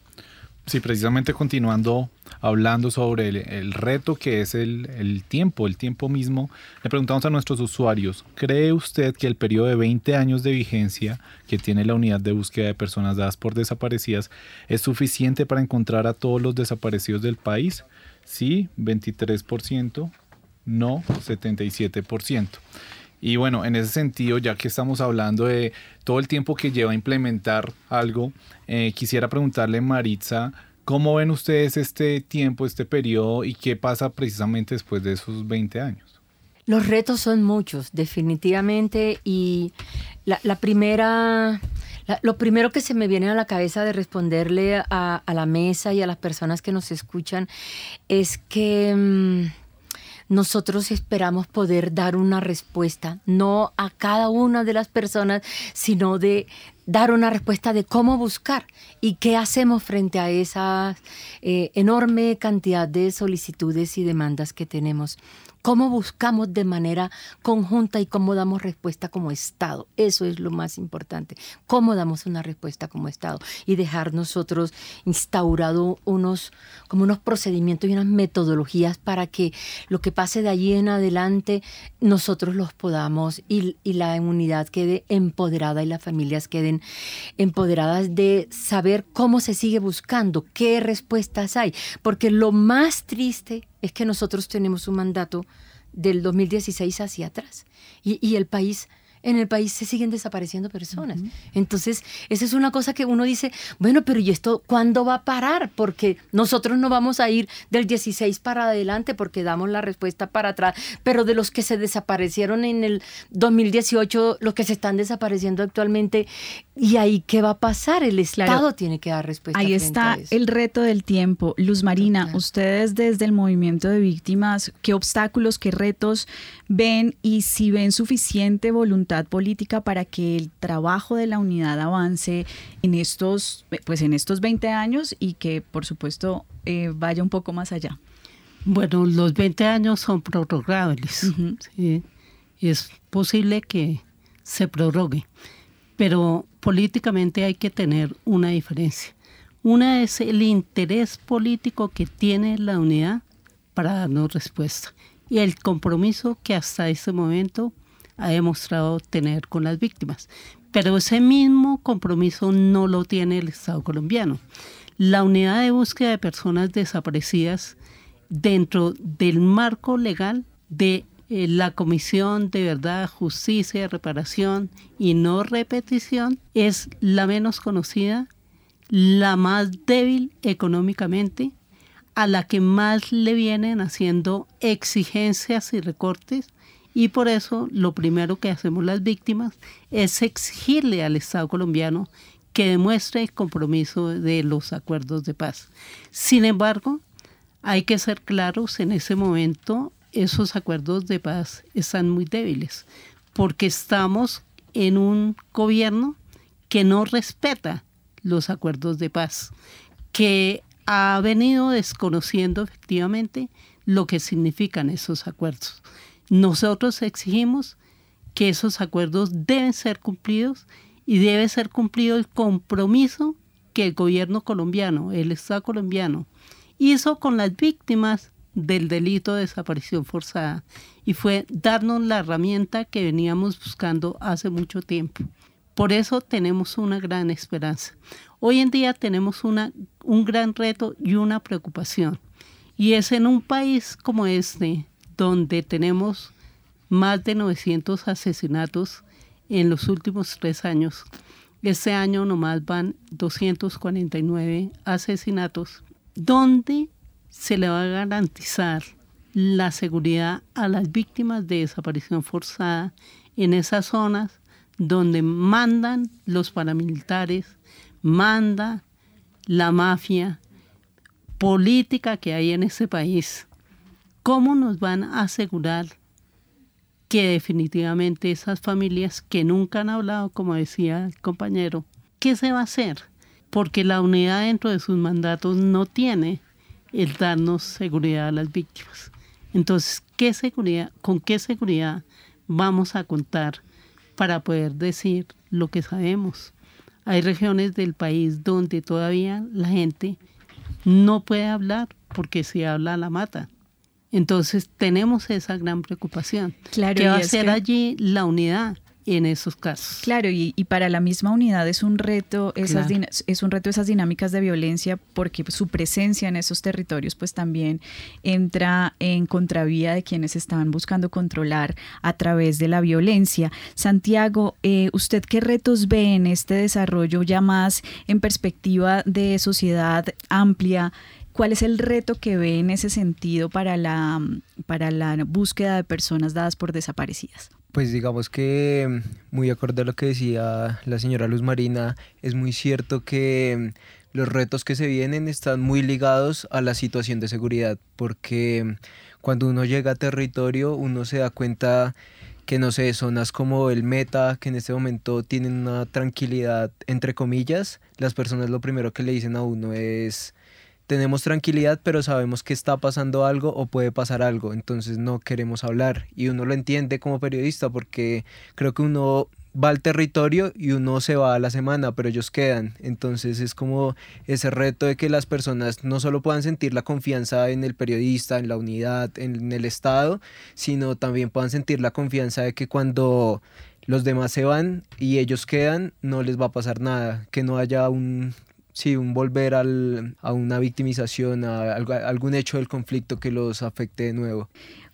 Sí, precisamente continuando hablando sobre el, reto que es el, el, tiempo, el tiempo mismo, le preguntamos a nuestros usuarios, ¿cree usted que el periodo de 20 años de vigencia que tiene la unidad de búsqueda de personas dadas por desaparecidas es suficiente para encontrar a todos los desaparecidos del país? Sí, 23%, no, 77%. Y bueno, en ese sentido, ya que estamos hablando de todo el tiempo que lleva a implementar algo, eh, quisiera preguntarle, Maritza, ¿cómo ven ustedes este tiempo, este periodo y qué pasa precisamente después de esos 20 años? Los retos son muchos, definitivamente, y la, primera, lo primero que se me viene a la cabeza de responderle a, la mesa y a las personas que nos escuchan es que... Nosotros esperamos poder dar una respuesta, no a cada una de las personas, sino de dar una respuesta de cómo buscar y qué hacemos frente a esa eh, enorme cantidad de solicitudes y demandas que tenemos cómo buscamos de manera conjunta y cómo damos respuesta como Estado. Eso es lo más importante. Cómo damos una respuesta como Estado y dejar nosotros instaurado unos como unos procedimientos y unas metodologías para que lo que pase de allí en adelante nosotros los podamos y, la unidad quede empoderada y las familias queden empoderadas de saber cómo se sigue buscando, qué respuestas hay, porque lo más triste es que nosotros tenemos un mandato del 2016 hacia atrás. Y, el país en el país se siguen desapareciendo personas. Entonces, esa es una cosa que uno dice, bueno, pero ¿y esto cuándo va a parar? Porque nosotros no vamos a ir del 16 para adelante porque damos la respuesta para atrás, pero de los que se desaparecieron en el 2018, los que se están desapareciendo actualmente, ¿y ahí qué va a pasar? El Estado tiene que dar respuesta. Ahí está el reto del tiempo. Luz Marina, ustedes desde el movimiento de víctimas, ¿qué obstáculos, qué retos ven y si ven suficiente voluntad política para que el trabajo de la unidad avance en estos, pues en estos 20 años y que por supuesto eh, vaya un poco más allá. Bueno, los 20 años son prorrogables. Es posible que se prorrogue, pero políticamente hay que tener una diferencia. Una es el interés político que tiene la unidad para darnos respuesta y el compromiso que hasta ese momento ha demostrado tener con las víctimas. Pero ese mismo compromiso no lo tiene el Estado colombiano. La unidad de búsqueda de personas desaparecidas dentro del marco legal de eh, la Comisión de Verdad, Justicia, Reparación y No Repetición es la menos conocida, la más débil económicamente, a la que más le vienen haciendo exigencias y recortes y por eso lo primero que hacemos las víctimas es exigirle al Estado colombiano que demuestre el compromiso de los acuerdos de paz. Sin embargo, hay que ser claros, en ese momento esos acuerdos de paz están muy débiles, porque estamos en un gobierno que no respeta los acuerdos de paz, que ha venido desconociendo efectivamente lo que significan esos acuerdos. Nosotros exigimos que esos acuerdos deben ser cumplidos y debe ser cumplido el compromiso que el gobierno colombiano, el Estado colombiano, hizo con las víctimas del delito de desaparición forzada y fue darnos la herramienta que veníamos buscando hace mucho tiempo. Por eso tenemos una gran esperanza. Hoy en día tenemos una, un gran reto y una preocupación. Y es en un país como este, donde tenemos más de 900 asesinatos en los últimos tres años. Este año nomás van 249 asesinatos, donde se le va a garantizar la seguridad a las víctimas de desaparición forzada en esas zonas donde mandan los paramilitares, manda la mafia política que hay en ese país. ¿Cómo nos van a asegurar que definitivamente esas familias que nunca han hablado, como decía el compañero, ¿qué se va a hacer? Porque la unidad dentro de sus mandatos no tiene el darnos seguridad a las víctimas. Entonces, ¿qué seguridad, ¿con qué seguridad vamos a contar para poder decir lo que sabemos? Hay regiones del país donde todavía la gente no puede hablar porque si habla la mata. Entonces tenemos esa gran preocupación. Claro, ¿Qué va a ser allí la unidad? en esos casos. Claro, y, para la misma unidad es un reto esas es un reto esas dinámicas de violencia porque su presencia en esos territorios pues también entra en contravía de quienes están buscando controlar a través de la violencia. Santiago, eh, ¿usted qué retos ve en este desarrollo ya más en perspectiva de sociedad amplia? ¿Cuál es el reto que ve en ese sentido para la, para la búsqueda de personas dadas por desaparecidas? Pues digamos que muy acorde a lo que decía la señora Luz Marina, es muy cierto que mm, los retos que se vienen están muy ligados a la situación de seguridad, porque mm, cuando uno llega a territorio uno se da cuenta que no sé, zonas como el Meta, que en este momento tienen una tranquilidad entre comillas, las personas lo primero que le dicen a uno es tenemos tranquilidad, pero sabemos que está pasando algo o puede pasar algo, entonces no queremos hablar. Y uno lo entiende como periodista porque creo que uno va al territorio y uno se va a la semana, pero ellos quedan. Entonces es como ese reto de que las personas no solo puedan sentir la confianza en el periodista, en la unidad, en el Estado, sino también puedan sentir la confianza de que cuando los demás se van y ellos quedan, no les va a pasar nada, que no haya un, sí, un volver al, a una victimización, a, algún hecho del conflicto que los afecte de nuevo.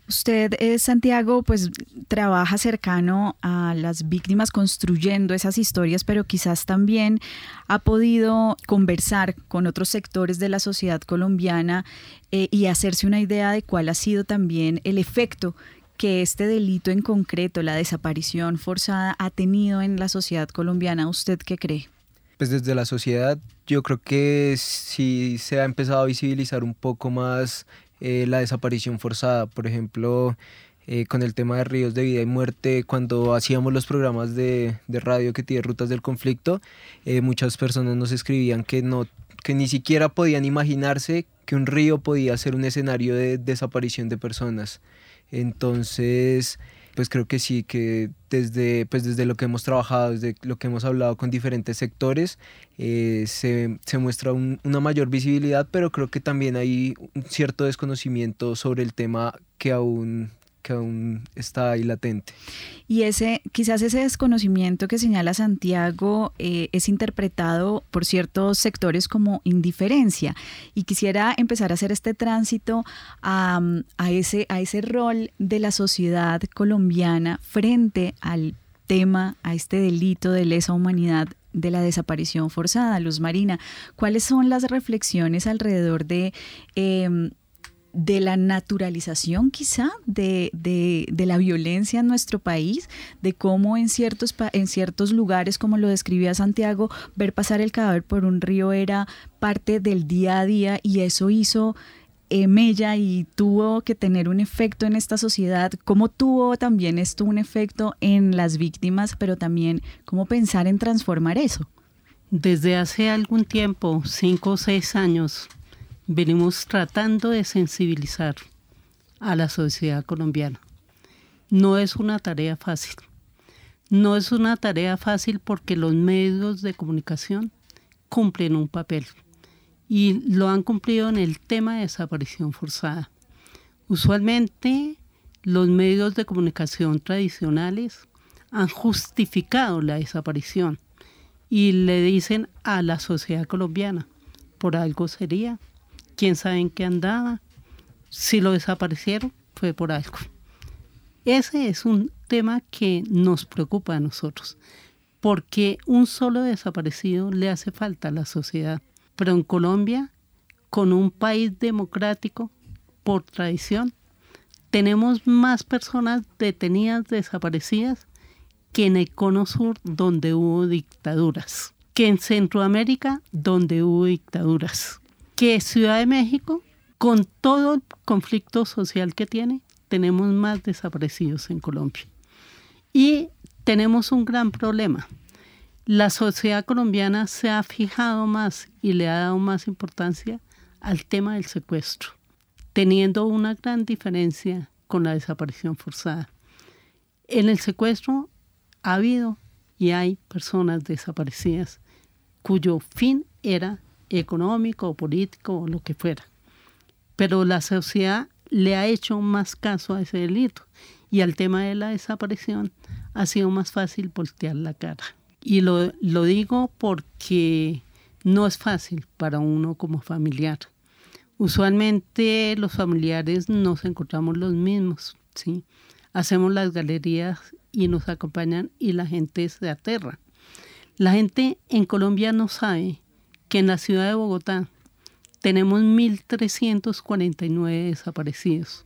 Usted, eh, Santiago, pues trabaja cercano a las víctimas construyendo esas historias, pero quizás también ha podido conversar con otros sectores de la sociedad colombiana eh, y hacerse una idea de cuál ha sido también el efecto que este delito en concreto, la desaparición forzada, ha tenido en la sociedad colombiana. ¿Usted qué cree? Pues desde la sociedad yo creo que sí se ha empezado a visibilizar un poco más eh, la desaparición forzada. Por ejemplo, eh, con el tema de ríos de vida y muerte, cuando hacíamos los programas de, radio que tiene rutas del conflicto, eh, muchas personas nos escribían que, no, que ni siquiera podían imaginarse que un río podía ser un escenario de desaparición de personas. Entonces, pues creo que sí, que desde, pues desde lo que hemos trabajado, desde lo que hemos hablado con diferentes sectores, eh, se, se, muestra una mayor visibilidad, pero creo que también hay un cierto desconocimiento sobre el tema que aún que aún está ahí latente. Y ese, quizás ese desconocimiento que señala Santiago eh, es interpretado por ciertos sectores como indiferencia. Y quisiera empezar a hacer este tránsito a, a, ese, a ese rol de la sociedad colombiana frente al tema, a este delito de lesa humanidad de la desaparición forzada, Luz Marina. ¿Cuáles son las reflexiones alrededor de em, de la naturalización quizá de, la violencia en nuestro país, de cómo en ciertos, en ciertos lugares, como lo describía Santiago, ver pasar el cadáver por un río era parte del día a día y eso hizo eh, mella y tuvo que tener un efecto en esta sociedad, cómo tuvo también esto un efecto en las víctimas, pero también cómo pensar en transformar eso. Desde hace algún tiempo, cinco o seis años, venimos tratando de sensibilizar a la sociedad colombiana. No es una tarea fácil. No es una tarea fácil porque los medios de comunicación cumplen un papel y lo han cumplido en el tema de desaparición forzada. Usualmente los medios de comunicación tradicionales han justificado la desaparición y le dicen a la sociedad colombiana, por algo sería, quién sabe en qué andaba, si lo desaparecieron fue por algo. Ese es un tema que nos preocupa a nosotros, porque un solo desaparecido le hace falta a la sociedad. Pero en Colombia, con un país democrático, por tradición, tenemos más personas detenidas, desaparecidas, que en el Cono Sur, donde hubo dictaduras, que en Centroamérica, donde hubo dictaduras, que Ciudad de México, con todo el conflicto social que tiene, tenemos más desaparecidos en Colombia. Y tenemos un gran problema. La sociedad colombiana se ha fijado más y le ha dado más importancia al tema del secuestro, teniendo una gran diferencia con la desaparición forzada. En el secuestro ha habido y hay personas desaparecidas cuyo fin era económico o político o lo que fuera. Pero la sociedad le ha hecho más caso a ese delito y al tema de la desaparición ha sido más fácil voltear la cara. Y lo, lo digo porque no es fácil para uno como familiar. Usualmente los familiares nos encontramos los mismos, ¿sí? Hacemos las galerías y nos acompañan y la gente se aterra. La gente en Colombia no sabe que en la ciudad de Bogotá tenemos 1.349 desaparecidos.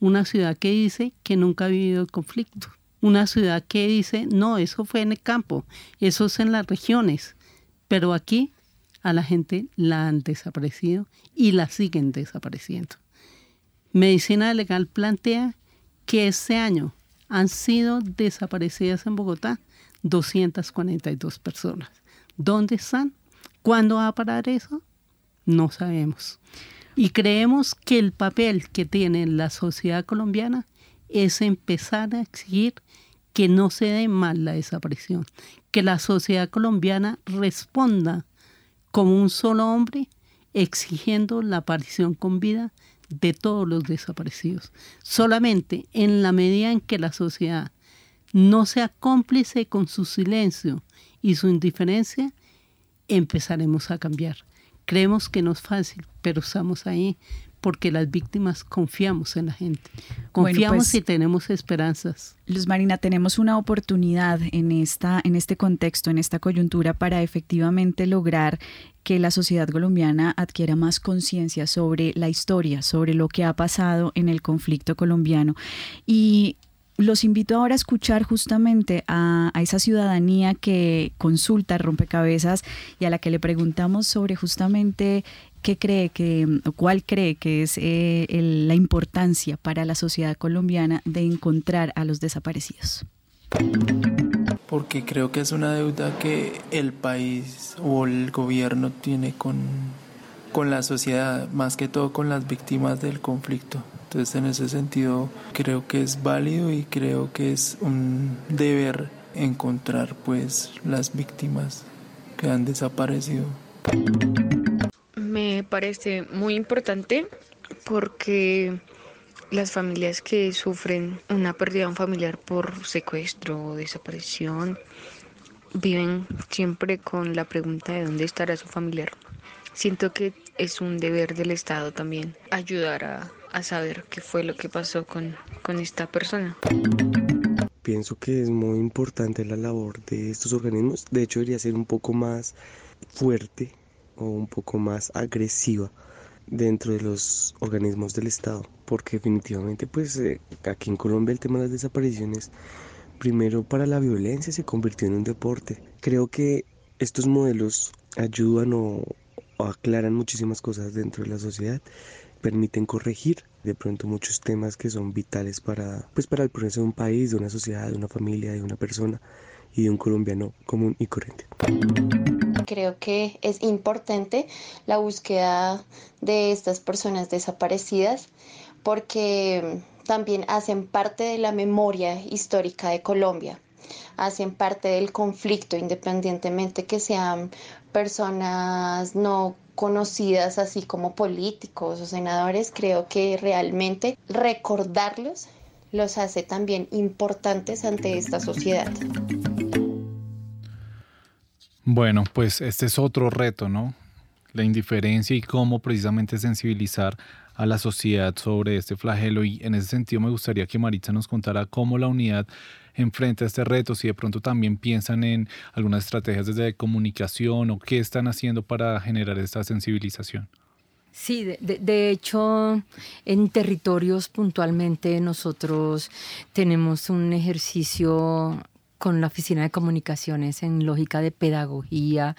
Una ciudad que dice que nunca ha vivido el conflicto. Una ciudad que dice, no, eso fue en el campo, eso es en las regiones. Pero aquí a la gente la han desaparecido y la siguen desapareciendo. Medicina Legal plantea que este año han sido desaparecidas en Bogotá 242 personas. ¿Dónde están? ¿Cuándo va a parar eso? No sabemos. Y creemos que el papel que tiene la sociedad colombiana es empezar a exigir que no se dé mal la desaparición, que la sociedad colombiana responda como un solo hombre exigiendo la aparición con vida de todos los desaparecidos. Solamente en la medida en que la sociedad no sea cómplice con su silencio y su indiferencia, empezaremos a cambiar. Creemos que no es fácil, pero estamos ahí porque las víctimas confiamos en la gente. Confiamos pues, y tenemos esperanzas. Luz Marina, tenemos una oportunidad en, esta, en este contexto, en esta coyuntura, para efectivamente lograr que la sociedad colombiana adquiera más conciencia sobre la historia, sobre lo que ha pasado en el conflicto colombiano. Y los invito ahora a escuchar justamente a, esa ciudadanía que consulta rompecabezas y a la que le preguntamos sobre justamente qué cree que, o cuál cree que es eh, la importancia para la sociedad colombiana de encontrar a los desaparecidos. Porque creo que es una deuda que el país o el gobierno tiene con, con la sociedad, más que todo con las víctimas del conflicto. Entonces en ese sentido creo que es válido y creo que es un deber encontrar pues las víctimas que han desaparecido. Me parece muy importante porque las familias que sufren una pérdida de un familiar por secuestro o desaparición viven siempre con la pregunta de dónde estará su familiar. Siento que es un deber del Estado también ayudar a, a saber qué fue lo que pasó con, con esta persona. Pienso que es muy importante la labor de estos organismos. De hecho, debería ser un poco más fuerte o un poco más agresiva dentro de los organismos del Estado, porque definitivamente pues eh, aquí en Colombia el tema de las desapariciones primero para la violencia se convirtió en un deporte. Creo que estos modelos ayudan o, o aclaran muchísimas cosas dentro de la sociedad permiten corregir de pronto muchos temas que son vitales para, pues para el progreso de un país, de una sociedad, de una familia, de una persona y de un colombiano común y corriente. Creo que es importante la búsqueda de estas personas desaparecidas porque también hacen parte de la memoria histórica de Colombia. hacen parte del conflicto, independientemente que sean personas no conocidas así como políticos o senadores, creo que realmente recordarlos los hace también importantes ante esta sociedad. Bueno, pues este es otro reto, ¿no? La indiferencia y cómo precisamente sensibilizar a la sociedad sobre este flagelo y en ese sentido me gustaría que Maritza nos contara cómo la unidad enfrenta este reto, si de pronto también piensan en algunas estrategias desde comunicación o qué están haciendo para generar esta sensibilización. Sí, de, de, hecho, en territorios puntualmente nosotros tenemos un ejercicio con la Oficina de Comunicaciones en lógica de pedagogía,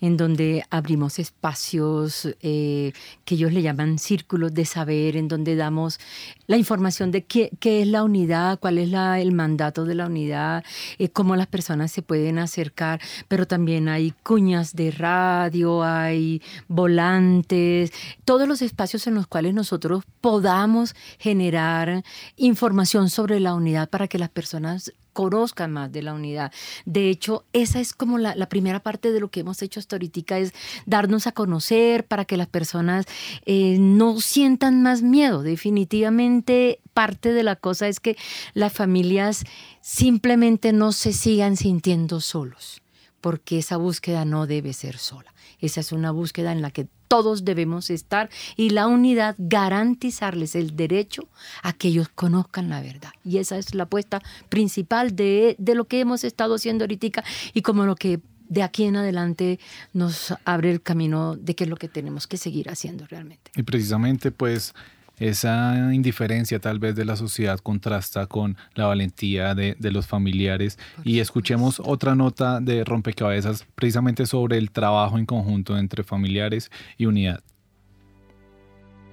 en donde abrimos espacios eh, que ellos le llaman círculos de saber, en donde damos la información de qué, es la unidad, cuál es el mandato de la unidad, eh, cómo las personas se pueden acercar, pero también hay cuñas de radio, hay volantes, todos los espacios en los cuales nosotros podamos generar información sobre la unidad para que las personas conozcan más de la unidad. De hecho, esa es como la, primera parte de lo que hemos hecho hasta es darnos a conocer para que las personas eh, no sientan más miedo. Definitivamente parte de la cosa es que las familias simplemente no se sigan sintiendo solos, porque esa búsqueda no debe ser sola. Esa es una búsqueda en la que todos debemos estar y la unidad garantizarles el derecho a que ellos conozcan la verdad. Y esa es la apuesta principal de, de lo que hemos estado haciendo ahorita y como lo que de aquí en adelante nos abre el camino de qué es lo que tenemos que seguir haciendo realmente. Y precisamente pues esa indiferencia tal vez de la sociedad contrasta con la valentía de, de los familiares. y escuchemos otra nota de rompecabezas precisamente sobre el trabajo en conjunto entre familiares y unidad.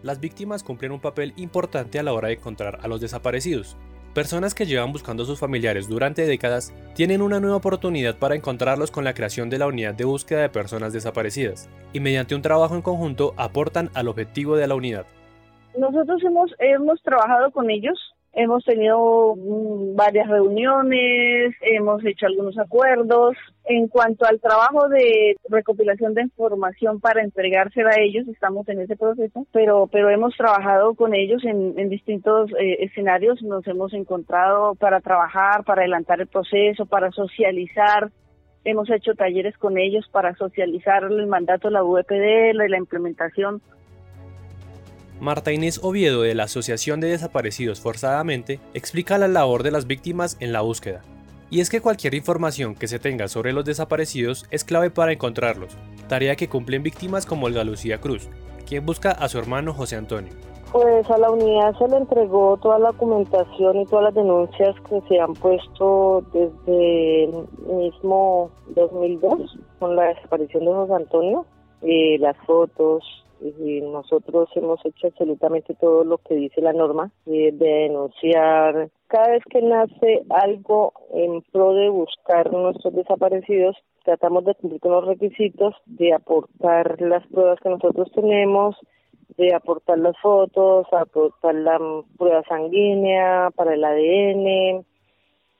Las víctimas cumplen un papel importante a la hora de encontrar a los desaparecidos. Personas que llevan buscando a sus familiares durante décadas tienen una nueva oportunidad para encontrarlos con la creación de la unidad de búsqueda de personas desaparecidas, y mediante un trabajo en conjunto aportan al objetivo de la unidad. Nosotros hemos, hemos trabajado con ellos, hemos tenido mm, varias reuniones, hemos hecho algunos acuerdos. En cuanto al trabajo de recopilación de información para entregársela a ellos, estamos en ese proceso, pero, pero hemos trabajado con ellos en, en distintos eh, escenarios, nos hemos encontrado para trabajar, para adelantar el proceso, para socializar. Hemos hecho talleres con ellos para socializar el mandato de la UEPD, la, la implementación Marta Inés Oviedo de la Asociación de Desaparecidos Forzadamente explica la labor de las víctimas en la búsqueda. Y es que cualquier información que se tenga sobre los desaparecidos es clave para encontrarlos, tarea que cumplen víctimas como Olga Lucía Cruz, quien busca a su hermano José Antonio. Pues a la unidad se le entregó toda la documentación y todas las denuncias que se han puesto desde el mismo 2002 con la desaparición de José Antonio, y las fotos, y nosotros hemos hecho absolutamente todo lo que dice la norma de denunciar. Cada vez que nace algo en pro de buscar nuestros desaparecidos tratamos de cumplir con los requisitos de aportar las pruebas que nosotros tenemos de aportar las fotos aportar la prueba sanguínea para el ADN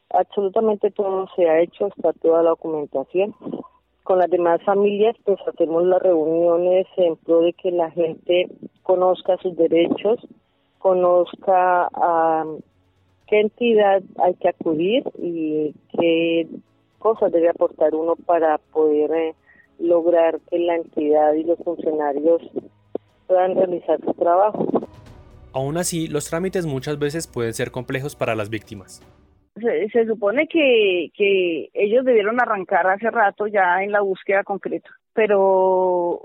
absolutamente todo se ha hecho hasta toda la documentación con las demás familias pues hacemos las reuniones en pro de que la gente conozca sus derechos, conozca a qué entidad hay que acudir y qué cosas debe aportar uno para poder eh, lograr que la entidad y los funcionarios puedan realizar su trabajo. Aún así, los trámites muchas veces pueden ser complejos para las víctimas se, supone que, que ellos debieron arrancar hace rato ya en la búsqueda concreta, pero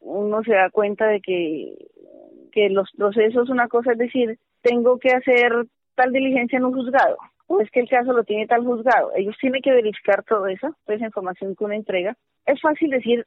uno se da cuenta de que, que los procesos, una cosa es decir, tengo que hacer tal diligencia en un juzgado, o es que el caso lo tiene tal juzgado. Ellos tienen que verificar todo eso, toda esa información que uno entrega. Es fácil decir,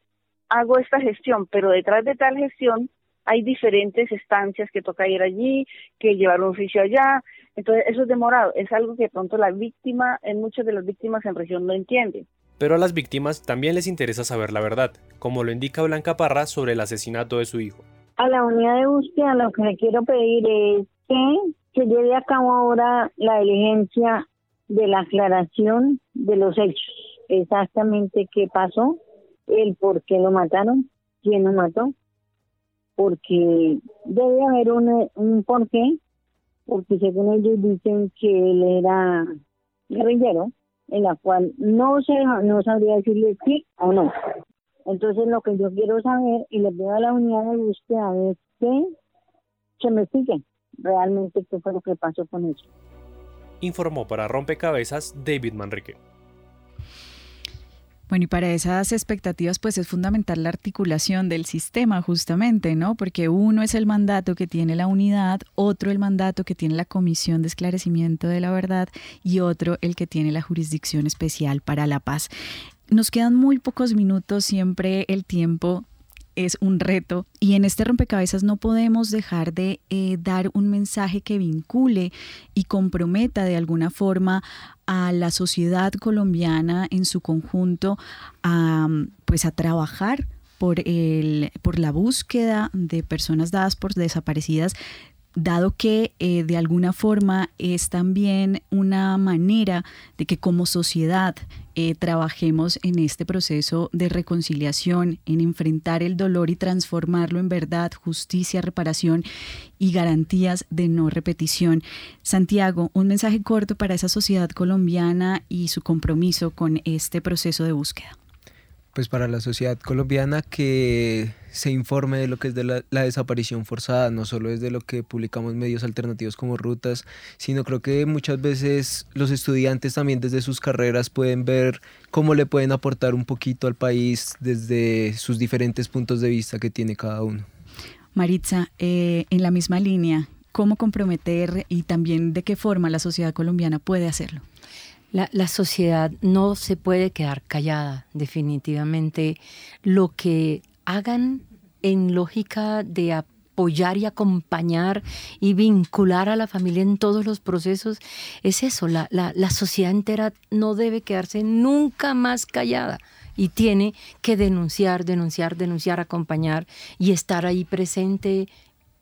hago esta gestión, pero detrás de tal gestión hay diferentes estancias que toca ir allí, que llevar un oficio allá, entonces eso es demorado, es algo que pronto la víctima, en muchas de las víctimas en región no entienden. Pero a las víctimas también les interesa saber la verdad, como lo indica Blanca Parra sobre el asesinato de su hijo. A la unidad de búsqueda lo que le quiero pedir es que se lleve a cabo ahora la diligencia de la aclaración de los hechos, exactamente qué pasó, el por qué lo mataron, quién lo mató, porque debe haber un, un porqué, porque según ellos dicen que él era guerrillero, en la cual no se no sabría decirle sí o no. Entonces lo que yo quiero saber y le pido a la unidad de búsqueda es que se me sigue realmente qué fue lo que pasó con eso. Informó para Rompecabezas David Manrique. Bueno, y para esas expectativas, pues es fundamental la articulación del sistema, justamente, ¿no? Porque uno es el mandato que tiene la unidad, otro el mandato que tiene la Comisión de Esclarecimiento de la Verdad y otro el que tiene la Jurisdicción Especial para la Paz. Nos quedan muy pocos minutos, siempre el tiempo es un reto. Y en este rompecabezas no podemos dejar de eh, dar un mensaje que vincule y comprometa de alguna forma a la sociedad colombiana en su conjunto a, pues a trabajar por, el, por la búsqueda de personas dadas por desaparecidas dado que eh, de alguna forma es también una manera de que como sociedad eh, trabajemos en este proceso de reconciliación, en enfrentar el dolor y transformarlo en verdad, justicia, reparación y garantías de no repetición. Santiago, un mensaje corto para esa sociedad colombiana y su compromiso con este proceso de búsqueda pues para la sociedad colombiana que se informe de lo que es de la, desaparición forzada, no solo desde lo que publicamos medios alternativos como rutas, sino creo que muchas veces los estudiantes también desde sus carreras pueden ver cómo le pueden aportar un poquito al país desde sus diferentes puntos de vista que tiene cada uno. Maritza, eh, en la misma línea, ¿cómo comprometer y también de qué forma la sociedad colombiana puede hacerlo? La, sociedad no se puede quedar callada, definitivamente. Lo que hagan en lógica de apoyar y acompañar y vincular a la familia en todos los procesos, es eso, la, la sociedad entera no debe quedarse nunca más callada y tiene que denunciar, denunciar, denunciar, acompañar y estar ahí presente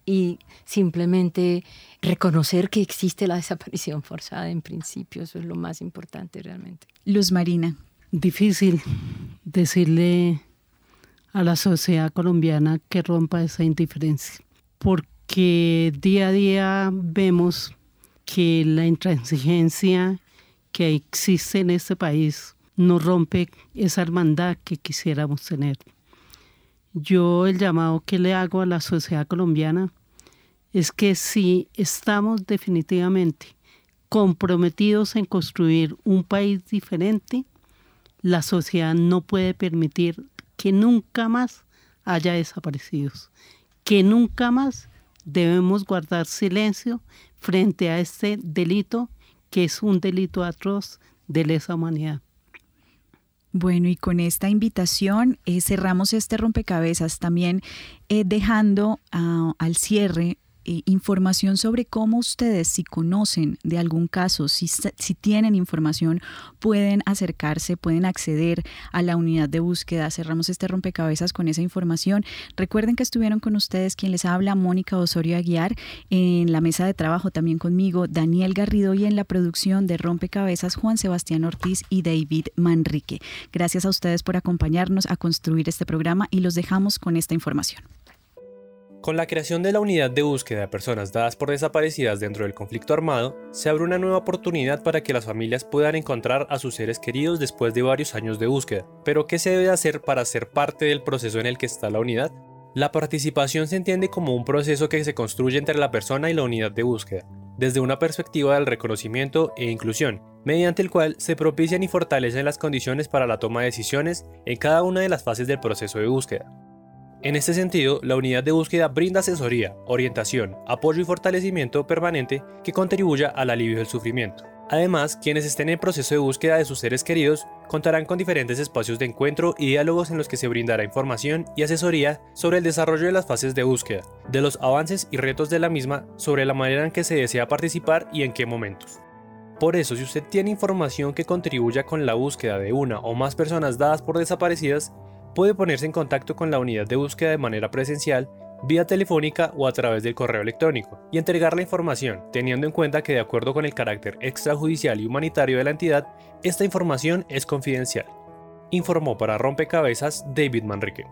y simplemente reconocer que existe la desaparición forzada en principio, eso es lo más importante realmente. Luz Marina. Difícil decirle a la sociedad colombiana que rompa esa indiferencia, porque día a día vemos que la intransigencia que existe en este país no rompe esa hermandad que quisiéramos tener. Yo el llamado que le hago a la sociedad colombiana es que si estamos definitivamente comprometidos en construir un país diferente, la sociedad no puede permitir que nunca más haya desaparecidos, que nunca más debemos guardar silencio frente a este delito que es un delito atroz de lesa humanidad. Bueno, y con esta invitación eh, cerramos este rompecabezas también eh, dejando ah, al cierre eh, información sobre cómo ustedes, si conocen de algún caso, si, si tienen información, pueden acercarse, pueden acceder a la unidad de búsqueda. Cerramos este rompecabezas con esa información. Recuerden que estuvieron con ustedes quien les habla, Mónica Osorio Aguiar, en la mesa de trabajo también conmigo, Daniel Garrido y en la producción de Rompecabezas, Juan Sebastián Ortiz y David Manrique. Gracias a ustedes por acompañarnos a construir este programa y los dejamos con esta información. Con la creación de la unidad de búsqueda de personas dadas por desaparecidas dentro del conflicto armado, se abre una nueva oportunidad para que las familias puedan encontrar a sus seres queridos después de varios años de búsqueda. Pero ¿qué se debe hacer para ser parte del proceso en el que está la unidad? La participación se entiende como un proceso que se construye entre la persona y la unidad de búsqueda, desde una perspectiva del reconocimiento e inclusión, mediante el cual se propician y fortalecen las condiciones para la toma de decisiones en cada una de las fases del proceso de búsqueda. En este sentido, la unidad de búsqueda brinda asesoría, orientación, apoyo y fortalecimiento permanente que contribuya al alivio del sufrimiento. Además, quienes estén en proceso de búsqueda de sus seres queridos contarán con diferentes espacios de encuentro y diálogos en los que se brindará información y asesoría sobre el desarrollo de las fases de búsqueda, de los avances y retos de la misma, sobre la manera en que se desea participar y en qué momentos. Por eso, si usted tiene información que contribuya con la búsqueda de una o más personas dadas por desaparecidas, puede ponerse en contacto con la unidad de búsqueda de manera presencial vía telefónica o a través del correo electrónico, y entregar la información, teniendo en cuenta que de acuerdo con el carácter extrajudicial y humanitario de la entidad, esta información es confidencial. Informó para Rompecabezas David Manrique.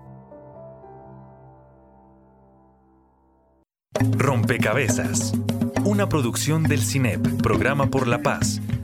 Rompecabezas. Una producción del CINEP, Programa por la Paz,